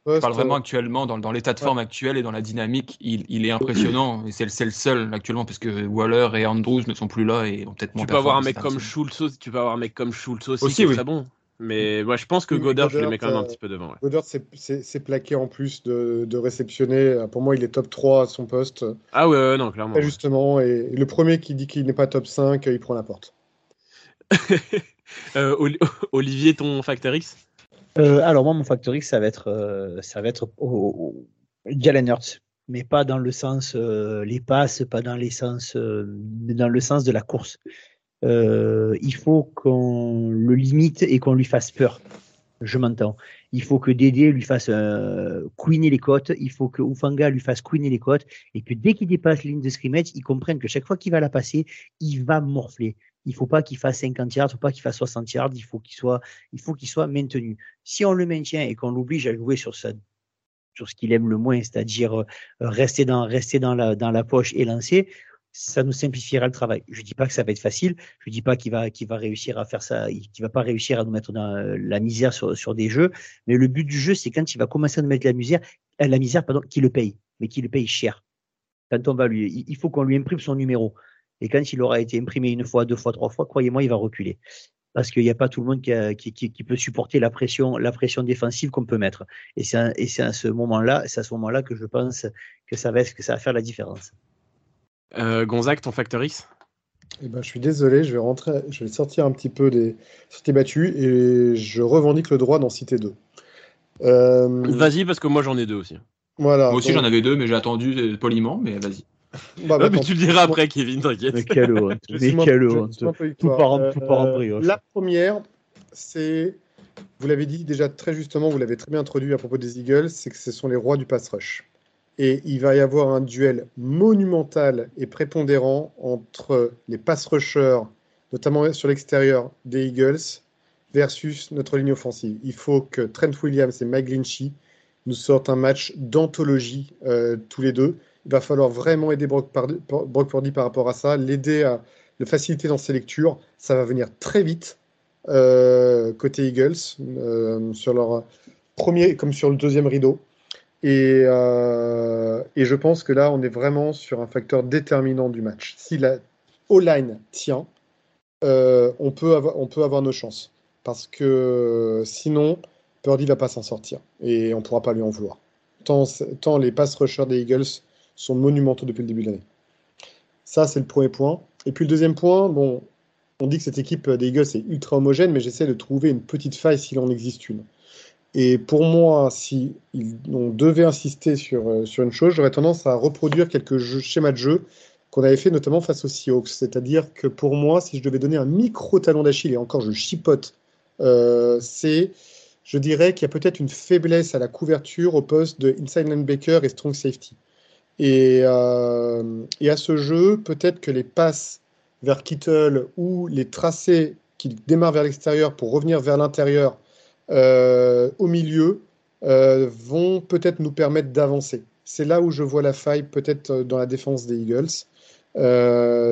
je parle vraiment actuellement dans, dans l'état de forme actuel et dans la dynamique, il, il est impressionnant. Et c'est le seul actuellement, parce que Waller et Andrews ne sont plus là et ont peut-être moins Tu peux avoir un mec comme Schultz, tu peux avoir un mec comme Schultz aussi, aussi qui est bon. Mais moi, je pense que Goddard, je le mets quand même un petit peu devant. Ouais. Goddard, c'est plaqué en plus de, de, réceptionner. Pour moi, il est top 3 à son poste. Ah ouais, non, clairement. Justement, et le premier qui dit qu'il n'est pas top 5, il prend la porte. Euh, Olivier, ton facteur X? Euh, Alors moi, mon facteur X, ça va être, euh, ça va être Jalen Hurts, mais pas dans le sens les passes, pas dans les sens, dans le sens de la course. Il faut qu'on le limite et qu'on lui fasse peur. Je m'entends. Il faut que Dédé lui fasse euh, les côtes. Il faut que Ufanga lui fasse queener les côtes. Et que dès qu'il dépasse la ligne de scrimmage, il comprenne que chaque fois qu'il va la passer, il va morfler. Il faut pas qu'il fasse 50 yards, il faut pas qu'il fasse 60 yards, il faut qu'il soit, il faut qu'il soit maintenu. Si on le maintient et qu'on l'oblige à jouer sur sur ce qu'il aime le moins, c'est-à-dire euh, rester dans, rester dans la, dans la poche et lancer, ça nous simplifiera le travail. Je dis pas que ça va être facile, je dis pas qu'il va, qu'il va réussir à faire ça, qu'il va pas réussir à nous mettre dans euh, la misère sur, sur des jeux, mais le but du jeu, c'est quand il va commencer à nous mettre la misère, euh, la misère, pardon, qu'il le paye, mais qu'il le paye cher. Quand va lui, il faut qu'on lui imprime son numéro. Et quand il aura été imprimé une fois, deux fois, trois fois, croyez-moi, il va reculer. Parce qu'il n'y a pas tout le monde qui, qui, peut supporter la pression, la pression défensive qu'on peut mettre. Et c'est à, ce moment-là, c'est à ce moment-là que je pense que ça va, que ça va faire la différence. Euh, Gonzague, ton facteur X? Eh ben, je suis désolé, je vais rentrer, je vais sortir un petit peu des sorties battues et je revendique le droit d'en citer deux. Euh, vas-y, parce que moi j'en ai deux aussi. Voilà, moi aussi j'en avais deux, mais j'ai attendu euh, poliment, mais vas-y. Bah, bah, mais tu le diras après, Kevin, t'inquiète. Mais quelle honte. Mais quelle honte. Tout part en, tout part en brioche. La première, c'est, vous l'avez dit déjà très justement, vous l'avez très bien introduit à propos des Eagles, c'est que ce sont les rois du pass rush. Et il va y avoir un duel monumental et prépondérant entre les pass rushers, notamment sur l'extérieur des Eagles, versus notre ligne offensive. Il faut que Trent Williams et Mike Lynchy nous sortent un match d'anthologie euh, tous les deux Il va falloir vraiment aider Brock, Purdy par rapport à ça, l'aider à le faciliter dans ses lectures. Ça va venir très vite euh, côté Eagles, euh, sur leur premier comme sur le deuxième rideau. Et, euh, et, je pense que là, on est vraiment sur un facteur déterminant du match. Si la O-line tient, on, peut avoir, on peut avoir nos chances. Parce que sinon, Purdy va pas s'en sortir. Et on ne pourra pas lui en vouloir. Tant, tant les pass rushers des Eagles sont monumentaux depuis le début de l'année. Ça, c'est le premier point. Et puis le deuxième point, bon, on dit que cette équipe des Eagles est ultra homogène, mais j'essaie de trouver une petite faille s'il en existe une. Et pour moi, si on devait insister sur, euh, sur une chose, j'aurais tendance à reproduire quelques schémas de jeu qu'on avait fait notamment face aux Seahawks. C'est-à-dire que pour moi, si je devais donner un micro talon d'Achille, et encore je chipote, euh, c'est, je dirais qu'il y a peut-être une faiblesse à la couverture au poste de inside linebacker et strong safety. Euh, et, à ce jeu, peut-être que les passes vers Kittle ou les tracés qui démarrent vers l'extérieur pour revenir vers l'intérieur au milieu euh, vont peut-être nous permettre d'avancer. C'est là où je vois la faille peut-être dans la défense des Eagles.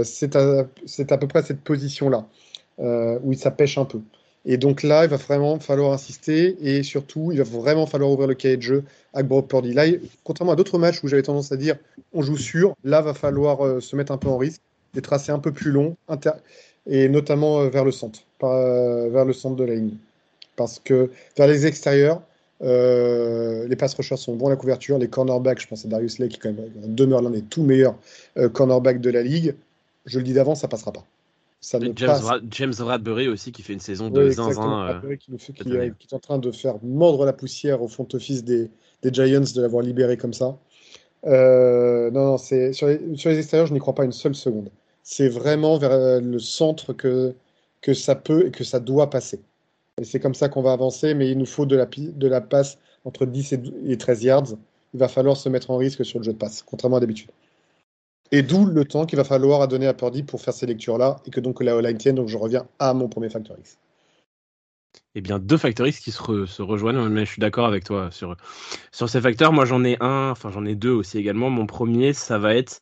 c'est à, à, peu près cette position-là où ça pêche un peu. Et donc là, il va vraiment falloir insister et surtout, il va vraiment falloir ouvrir le cahier de jeu avec Brock. Là, contrairement à d'autres matchs où j'avais tendance à dire on joue sûr, là, va falloir euh, se mettre un peu en risque, des tracés un peu plus longs et notamment euh, vers le centre, euh, vers le centre de la ligne. Parce que vers les extérieurs, les pass rushers sont bons à la couverture. Les cornerbacks, je pense à Darius Lake qui quand même demeure l'un des tout meilleurs cornerbacks de la ligue. Je le dis d'avant, ça passera pas. James, Bradbury aussi qui fait une saison de zinzin. Euh, qui, est en train de faire mordre la poussière au front office des, des Giants de l'avoir libéré comme ça. Euh, non, non, c'est sur les, sur les extérieurs, je n'y crois pas une seule seconde. C'est vraiment vers euh, le centre que, que ça peut et que ça doit passer. Et c'est comme ça qu'on va avancer, mais il nous faut de la, de la passe entre 10 et 13 yards. Il va falloir se mettre en risque sur le jeu de passe, contrairement à d'habitude. Et d'où le temps qu'il va falloir à donner à Purdy pour faire ces lectures-là et que donc la O-line tienne. Donc je reviens à mon premier Factor X. Eh bien, deux Factor X qui se, rejoignent, mais je suis d'accord avec toi sur, sur ces facteurs. Moi, j'en ai un, enfin j'en ai deux aussi également. Mon premier, ça va être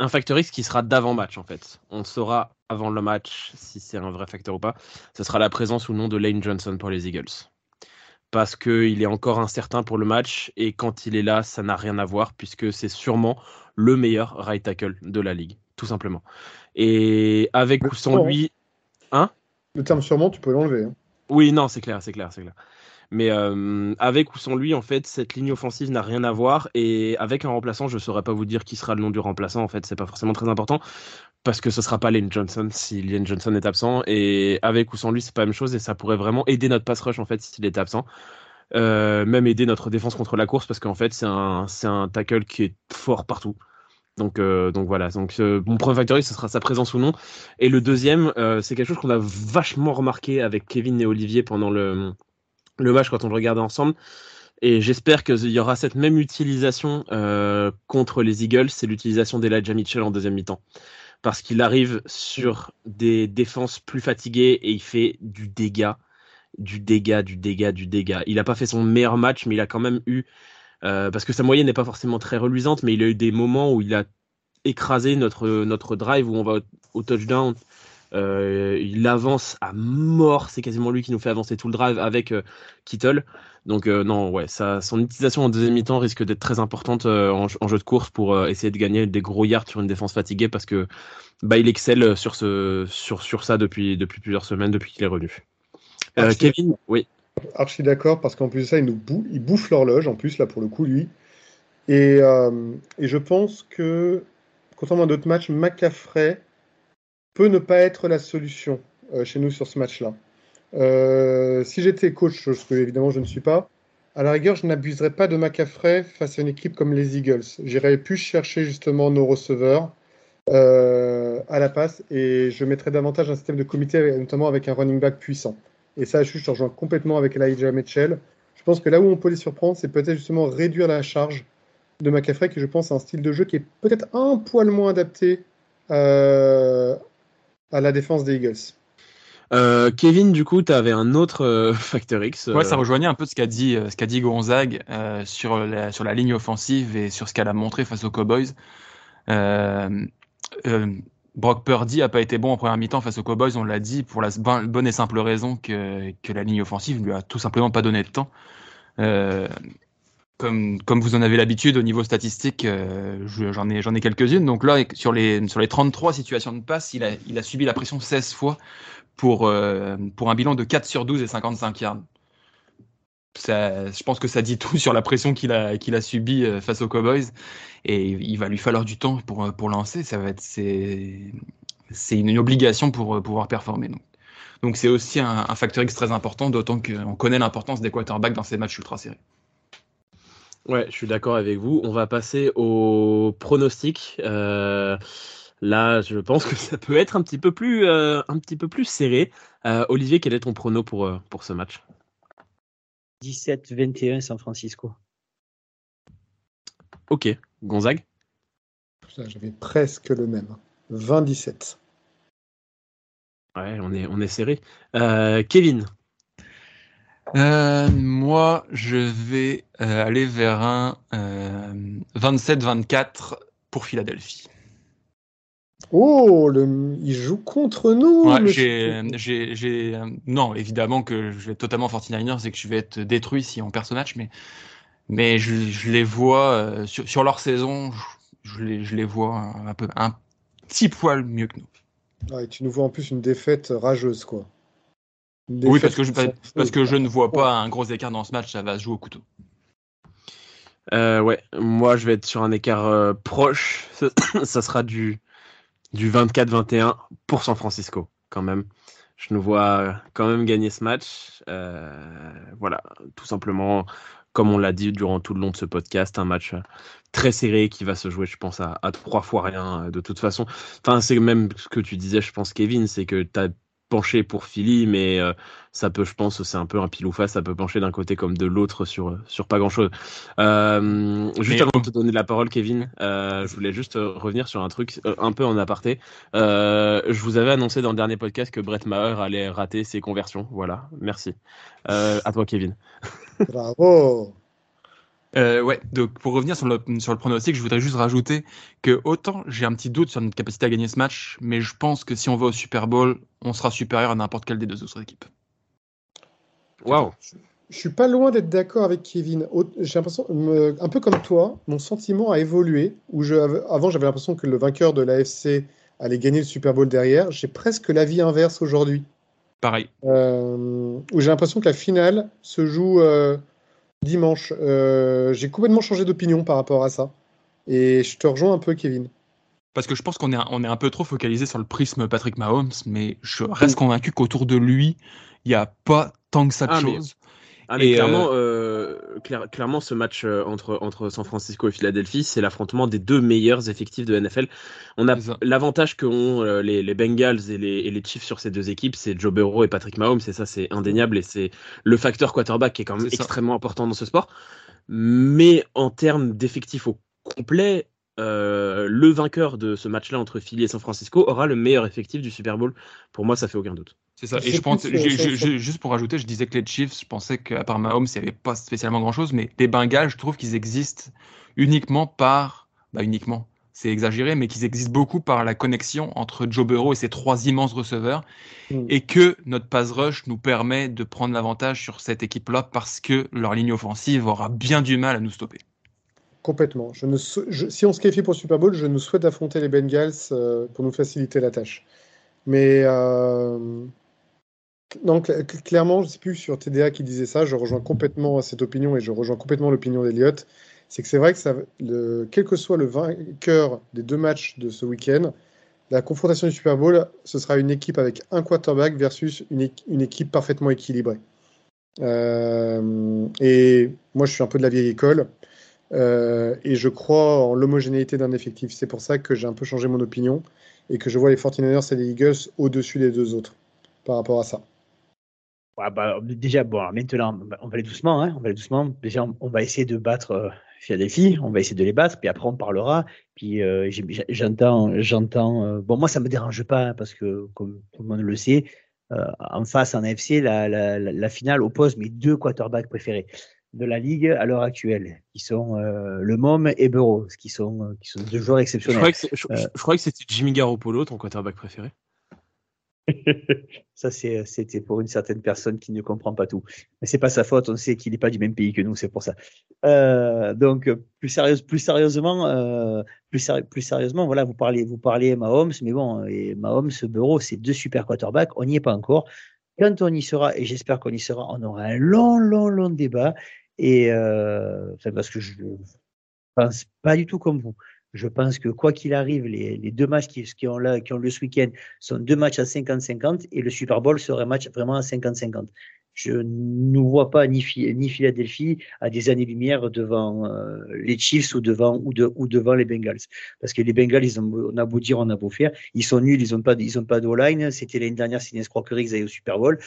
un Factor X qui sera d'avant-match en fait. On saura avant le match si c'est un vrai facteur ou pas. Ce sera la présence ou non de Lane Johnson pour les Eagles parce qu'il est encore incertain pour le match et quand il est là, ça n'a rien à voir puisque c'est sûrement le meilleur right tackle de la ligue, tout simplement. Et avec ou sans lui, hein Le terme sûrement, tu peux l'enlever. Hein. Oui, non, c'est clair, c'est clair, c'est clair. Mais euh, avec ou sans lui, en fait, cette ligne offensive n'a rien à voir. Et avec un remplaçant, je ne saurais pas vous dire qui sera le nom du remplaçant. En fait, c'est pas forcément très important parce que ce sera pas Lane Johnson si Lane Johnson est absent. Et avec ou sans lui, c'est pas la même chose et ça pourrait vraiment aider notre pass rush en fait s'il est absent. Euh, même aider notre défense contre la course parce qu'en fait c'est un, un tackle qui est fort partout. Donc, euh, donc voilà. Donc euh, mon premier facteur, ce sera sa présence ou non. Et le deuxième, c'est quelque chose qu'on a vachement remarqué avec Kevin et Olivier pendant le, le match quand on le regardait ensemble. Et j'espère qu'il y aura cette même utilisation contre les Eagles, c'est l'utilisation d'Elijah Mitchell en deuxième mi-temps parce qu'il arrive sur des défenses plus fatiguées et il fait du dégât, du dégât, du dégât, du dégât. Il n'a pas fait son meilleur match, mais il a quand même eu, euh, parce que sa moyenne n'est pas forcément très reluisante, mais il a eu des moments où il a écrasé notre, notre drive, où on va au, touchdown. Euh, il avance à mort, c'est quasiment lui qui nous fait avancer tout le drive avec euh, Kittle. Donc euh, non, ouais, ça, son utilisation en deuxième mi-temps risque d'être très importante en, jeu de course pour essayer de gagner des gros yards sur une défense fatiguée parce que bah, il excelle sur, ce, sur, sur ça depuis, depuis plusieurs semaines, depuis qu'il est revenu. Kevin, oui. Archi d'accord parce qu'en plus de ça, il, nous il bouffe l'horloge en plus là pour le coup lui. Et, et je pense que contrairement à d'autres matchs, McCaffrey peut ne pas être la solution chez nous sur ce match-là. Euh, si j'étais coach, ce que évidemment je ne suis pas, à la rigueur, je n'abuserais pas de McCaffrey face à une équipe comme les Eagles. J'irais plus chercher justement nos receveurs euh, à la passe et je mettrais davantage un système de comité, notamment avec un running back puissant. Et ça, je rejoins complètement avec Elijah Mitchell. Je pense que là où on peut les surprendre, c'est peut-être justement réduire la charge de McCaffrey, qui je pense a un style de jeu qui est peut-être un poil moins adapté euh, à la défense des Eagles. Euh, Kevin, du coup, tu avais un autre euh, Factor X. Ouais, ça euh, rejoignait un peu ce qu'a dit, euh, ce qu'a dit Gonzague euh, sur, la, sur la ligne offensive et sur ce qu'elle a montré face aux Cowboys. Euh, euh, Brock Purdy a pas été bon en première mi-temps face aux Cowboys, on l'a dit, pour la bonne et simple raison que, que la ligne offensive lui a tout simplement pas donné de temps. Comme, comme vous en avez l'habitude au niveau statistique, euh, je- j'en ai, ai quelques-unes. Donc là, sur les, sur les 33 situations de passe, il a, il a subi la pression 16 fois pour, euh, pour un bilan de 4 sur 12 et 55 yards. Ça, je pense que ça dit tout sur la pression qu'il a, qu'il a subie euh, face aux Cowboys. Et il va lui falloir du temps pour, euh, pour lancer. Ça va être, c'est, une obligation pour euh, pouvoir performer. Donc, donc c'est aussi un, un facteur X très important, d'autant qu'on connaît l'importance des quarterbacks dans ces matchs ultra serrés. Ouais, je suis d'accord avec vous. On va passer au pronostic. Euh, là, je pense que ça peut être un petit peu plus, euh, un petit peu plus serré. Euh, Olivier, quel est ton prono pour, euh, pour ce match? 17-21 San Francisco. Ok, Gonzague? J'avais presque le même. 20-17. Ouais, on est, on est serré. Euh, Kevin? Euh, moi, je vais euh, aller vers un euh, 27-24 pour Philadelphie. Oh, le... il joue contre nous. Ouais, le- j'ai, j'ai, j'ai, euh, non, évidemment que je vais être totalement 49ers et que je vais être détruit si on perd ce match, mais, mais je, je les vois euh, sur, sur leur saison, je, je les, je les vois un, peu, un petit poil mieux que nous. Ouais, tu nous vois en plus une défaite rageuse, quoi. Oui, parce que je, parce que je ne vois pas un gros écart dans ce match, ça va se jouer au couteau. Euh, ouais, moi je vais être sur un écart euh, proche. Ça, ça sera du, du 24-21 pour San Francisco, quand même. Je nous vois quand même gagner ce match. Euh, voilà, tout simplement, comme on l'a dit durant tout le long de ce podcast, un match euh, très serré qui va se jouer, je pense, à, à trois fois rien euh, de toute façon. Enfin, c'est même ce que tu disais, je pense, Kevin, c'est que tu as penché pour Philly, mais euh, ça peut, je pense, c'est un peu un pile ou face, ça peut pencher d'un côté comme de l'autre sur, sur pas grand chose. Euh, juste Mais- avant de te donner la parole, Kevin, euh, je voulais juste euh, revenir sur un truc euh, un peu en aparté. Euh, je vous avais annoncé dans le dernier podcast que Brett Maher allait rater ses conversions. Voilà, merci. Euh, à toi, Kevin. Bravo. Euh, ouais, donc pour revenir sur le, sur le pronostic, je voudrais juste rajouter que autant j'ai un petit doute sur notre capacité à gagner ce match, mais je pense que si on va au Super Bowl, on sera supérieur à n'importe quelle des deux autres équipes. Waouh. Je suis pas loin d'être d'accord avec Kevin. J'ai l'impression, un peu comme toi, mon sentiment a évolué. Où je, avant, j'avais l'impression que le vainqueur de l'AFC allait gagner le Super Bowl derrière. J'ai presque l'avis inverse aujourd'hui. Pareil. Euh, où j'ai l'impression que la finale se joue euh, dimanche. Euh, j'ai complètement changé d'opinion par rapport à ça. Et je te rejoins un peu, Kevin. Parce que je pense qu'on est, on est un peu trop focalisé sur le prisme Patrick Mahomes, mais je reste convaincu qu'autour de lui, il n'y a pas tant que ça de Ah, mais- choses. Ah, mais Et, clairement, euh, clair- clairement, ce match euh, entre, entre San Francisco et Philadelphie, c'est l'affrontement des deux meilleurs effectifs de NFL. On a l'avantage qu'ont euh, les, les Bengals et les, et les Chiefs sur ces deux équipes, c'est Joe Burrow et Patrick Mahomes, et ça, c'est indéniable, et c'est le facteur quarterback qui est quand même extrêmement important dans ce sport. Mais en termes d'effectifs au complet, euh, le vainqueur de ce match-là entre Philly et San Francisco aura le meilleur effectif du Super Bowl. Pour moi, ça fait aucun doute. C'est ça. Et je pense, juste pour rajouter, je disais que les Chiefs, je pensais qu'à part Mahomes, il n'y avait pas spécialement grand-chose, mais les Bengals, je trouve qu'ils existent uniquement par, bah uniquement, c'est exagéré, mais qu'ils existent beaucoup par la connexion entre Joe Burrow et ses trois immenses receveurs, Mm. et que notre pass rush nous permet de prendre l'avantage sur cette équipe-là parce que leur ligne offensive aura bien du mal à nous stopper. Complètement. Si on se qualifie pour Super Bowl, je nous souhaite affronter les Bengals euh, pour nous faciliter la tâche. Mais euh, clairement, je ne sais plus sur TDA qui disait ça, je rejoins complètement cette opinion et je rejoins complètement l'opinion d'Eliott. C'est que c'est vrai que quel que soit le vainqueur des deux matchs de ce week-end, la confrontation du Super Bowl, ce sera une équipe avec un quarterback versus une équipe parfaitement équilibrée. Euh, et moi, je suis un peu de la vieille école. Euh, et je crois en l'homogénéité d'un effectif. C'est pour ça que j'ai un peu changé mon opinion et que je vois les 49ers et les Eagles au-dessus des deux autres par rapport à ça. Bah, déjà, bon, maintenant, on va aller doucement. Hein, on va aller doucement. Déjà, on, va essayer de battre euh, Philadelphie. On va essayer de les battre. Puis après, on parlera. Puis euh, j'entends, j'entends. euh, bon, moi, ça me dérange pas parce que, comme tout le monde le sait, en face en AFC, la, finale oppose mes deux quarterbacks préférés de la ligue à l'heure actuelle, qui sont le Mom et Burrow, qui sont, qui sont deux joueurs exceptionnels. Je crois que c'était Jimmy Garoppolo, ton quarterback préféré. ça, c'était pour une certaine personne qui ne comprend pas tout. Mais c'est pas sa faute, on sait qu'il n'est pas du même pays que nous, c'est pour ça. Euh, donc, plus, sérieuse, plus sérieusement, euh, plus, plus, sérieusement, voilà, vous parlez, vous parlez Mahomes, mais bon, et Mahomes, Bureau, c'est deux super quarterbacks, on n'y est pas encore. Quand on y sera, et j'espère qu'on y sera, on aura un long, long, long débat. Et euh, parce que je pense pas du tout comme vous. Je pense que quoi qu'il arrive, les, deux matchs qui, ont qui ont le ce week-end sont deux matchs à 50-50 et le Super Bowl serait un match vraiment à 50-50. Je ne vois pas ni, ni, Philadelphie à des années-lumière devant euh, les Chiefs ou devant, ou, de, ou devant les Bengals. Parce que les Bengals, ils ont, on a beau dire, on a beau faire, ils sont nuls, ils n'ont pas, ils ont pas line C'était l'année dernière, c'est une escroquerie qu'ils avaient au Super Bowl.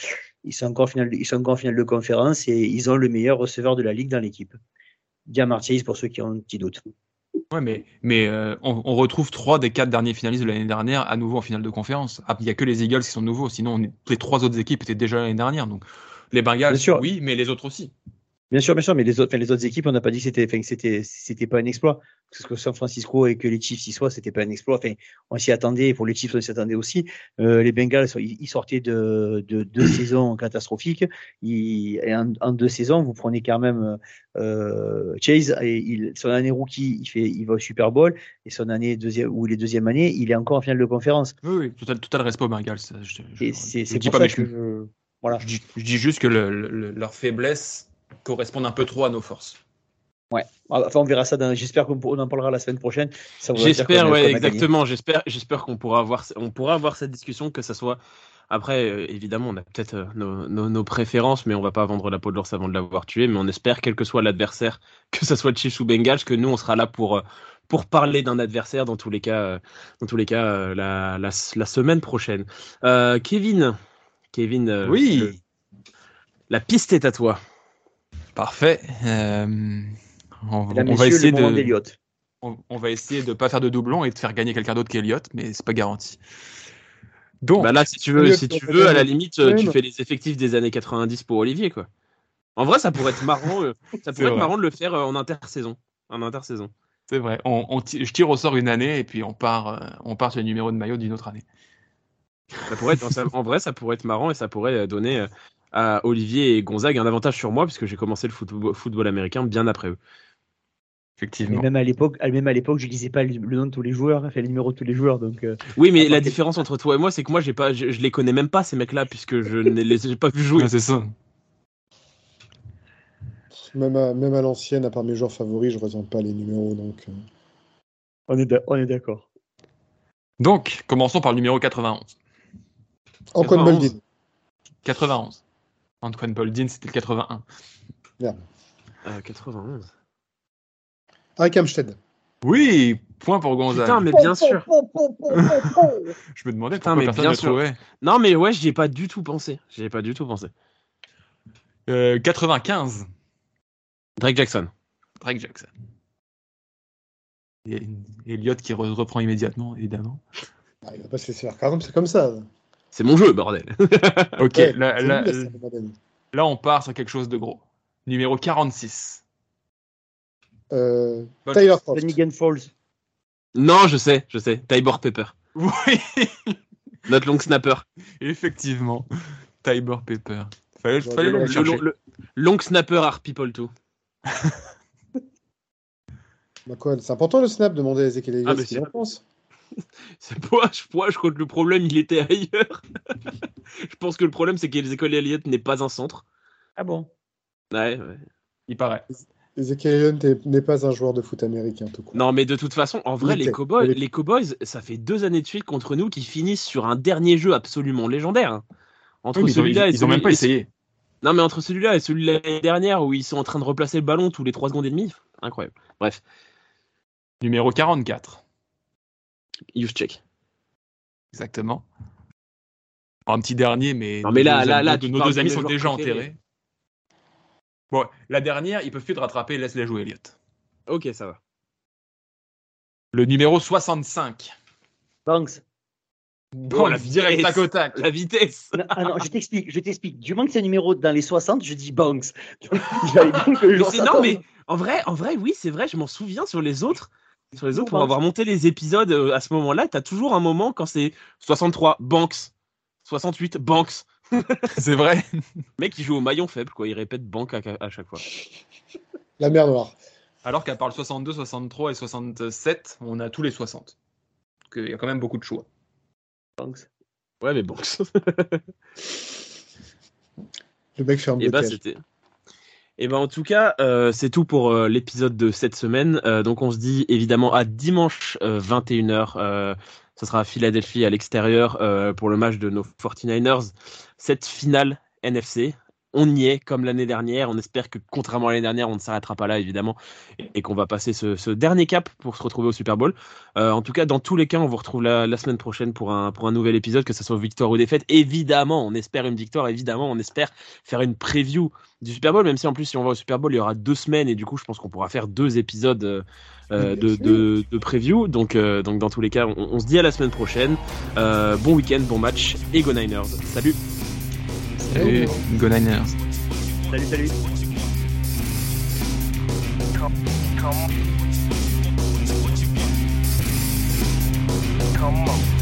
Ils sont, encore final, ils sont encore en finale de conférence et ils ont le meilleur receveur de la ligue dans l'équipe. Bien Chase pour ceux qui ont un petit doute. Ouais, mais, mais euh, on, retrouve trois des quatre derniers finalistes de l'année dernière à nouveau en finale de conférence. Ah, il n'y a que les Eagles qui sont nouveaux, sinon les trois autres équipes étaient déjà l'année dernière. Donc les Bengals, oui, mais les autres aussi. Bien sûr, bien sûr, mais les autres, les autres équipes, on n'a pas dit que c'était, c'était, c'était pas un exploit. Parce que San Francisco et que les Chiefs y soient, c'était pas un exploit. Enfin, on s'y attendait. Pour les Chiefs, on s'y attendait aussi. Euh, les Bengals, ils sortaient de, de deux saisons catastrophiques. Ils, et en, deux saisons, vous prenez quand même euh, Chase. Et il, son année rookie, il fait, il va au Super Bowl. Et son année deuxième ou les deuxièmes années, il est encore en finale de conférence. Oui, oui, total, total respect aux Bengals. Je, je, c'est, c'est pour ça que je, voilà. Je dis, je dis juste que le, leur faiblesse correspondent un peu trop à nos forces. Ouais. Enfin, on verra ça. J'espère qu'on en parlera la semaine prochaine. J'espère, ouais, exactement. J'espère, j'espère qu'on pourra avoir, on pourra avoir cette discussion, que ça soit. Après, euh, évidemment, on a peut-être euh, nos, nos, préférences, mais on va pas vendre la peau de l'ours avant de l'avoir tué. Mais on espère, quel que soit l'adversaire, que ça soit Chiefs ou Bengals, que nous, on sera là pour euh, pour parler d'un adversaire dans tous les cas, dans tous les cas, la, la, la semaine prochaine. Kevin, Kevin. oui. la piste est à toi. Parfait. Euh, on, va essayer de. On, va essayer de pas faire de doublon et de faire gagner quelqu'un d'autre qu'Eliott, mais c'est pas garanti. Donc, bah là, si tu veux, si tu veux, à la limite, tu fais les effectifs des années 90 pour Olivier, quoi. En vrai, ça pourrait être marrant. Euh, ça pourrait être marrant de le faire euh, en intersaison. En intersaison. C'est vrai. On, je tire au sort une année et puis on part, on part sur le numéro de maillot d'une autre année. Ça pourrait être, en vrai, ça pourrait être marrant et ça pourrait donner à Olivier et Gonzague un avantage sur moi puisque j'ai commencé le football, américain bien après eux. Effectivement. même à l'époque, même à l'époque, je lisais pas le nom de tous les joueurs, fait le numéro de tous les joueurs. Donc. Euh, oui, mais la différence entre toi et moi, c'est que moi, j'ai pas, je, les connais même pas ces mecs-là puisque je ne les ai pas vu jouer. c'est ça. Même à, même à l'ancienne, à part mes joueurs favoris, je ne ressens pas les numéros, donc. Euh. On est d'accord. Donc, commençons par le numéro 91. Antoine Boldin. 91. Antoine Boldin, c'était le 81. Merde. Euh, 91. Avec Amstead. Oui, point pour Gonzague. Putain, mais bien sûr. je me demandais pourquoi mais personne bien sûr. Non, mais ouais, j'y ai pas du tout pensé. J'y ai pas du tout pensé. Euh, 95. Drake Jackson. Drake Jackson. Et Elliott qui reprend immédiatement, évidemment. Ah, il va pas se laisser faire c'est comme ça. C'est mon jeu, bordel. ok, là, là, on part sur quelque chose de gros. Numéro 46. Euh, Tyler Falls. Non, je sais, je sais. Tybor Pepper. Oui. Notre long snapper. Effectivement. Tybor Pepper. Fallait, fallait le, le, long snapper are people too. bah quoi, c'est important le snap, demander à Ezekiel ah, ce qu'il en pense. c'est pas, je, crois que le problème il était ailleurs. je pense que le problème c'est qu'Ezekiel Elliott n'est pas un centre. Ah bon? Ouais, ouais. Il paraît. Ezekiel Elliott n'est pas un joueur de foot américain tout court. Non, mais de toute façon, en vrai, les Cowboys, les Cowboys, ça fait deux années de suite contre nous qui finissent sur un dernier jeu absolument légendaire. Entre celui-là ils, ont même pas essayé. Non, mais entre celui-là et celui de l'année dernière où ils sont en train de replacer le ballon tous les 3 secondes et demie, incroyable. Bref. Numéro 44. Check. Exactement. Un petit dernier, mais. Non, mais là, là, là, nos deux amis sont déjà enterrés. Bon, la dernière, ils peuvent plus te rattraper, laisse-les jouer, Elliot. Ok, ça va. Le numéro 65. Banks. Bon, la vitesse. tac au tac. La vitesse. Non, ah non, je t'explique, je t'explique. Du moment que c'est un numéro dans les 60, je dis Banks. Donc, bien que Mais non, mais en vrai, en vrai, oui, c'est vrai, je m'en souviens sur les autres. Sur les autres, pour avoir monté les épisodes euh, à ce moment-là, t'as toujours un moment quand c'est 63, Banks. 68, Banks. C'est vrai. Le mec, il joue au maillon faible, quoi. Il répète Bank à, à chaque fois. La mer Noire. Alors qu'à part le 62, 63 et 67, on a tous les 60. Donc, euh, il y a quand même beaucoup de choix. Banks. Ouais, mais Banks. Le mec fait un Et bah, blocage. c'était. Et ben en tout cas, euh, c'est tout pour euh, l'épisode de cette semaine. Euh, donc on se dit évidemment à dimanche euh, 21h. Euh, ce sera à Philadelphie à l'extérieur pour le match de nos 49ers. Cette finale NFC. On y est comme l'année dernière. On espère que contrairement à l'année dernière, on ne s'arrêtera pas là évidemment et, qu'on va passer ce, ce dernier cap pour se retrouver au Super Bowl. Euh, en tout cas, dans tous les cas, on vous retrouve la, la semaine prochaine pour un, pour un nouvel épisode, que ce soit victoire ou défaite. Évidemment, on espère une victoire. Évidemment, on espère faire une preview du Super Bowl, même si en plus si on va au Super Bowl il y aura deux semaines et du coup je pense qu'on pourra faire deux épisodes euh, euh, de, de, de preview. Donc, euh, donc dans tous les cas, on, on se dit à la semaine prochaine. Bon week-end, bon match et go Niners. Salut Salut, Go Niners. Salut, salut. Come, come. Come on.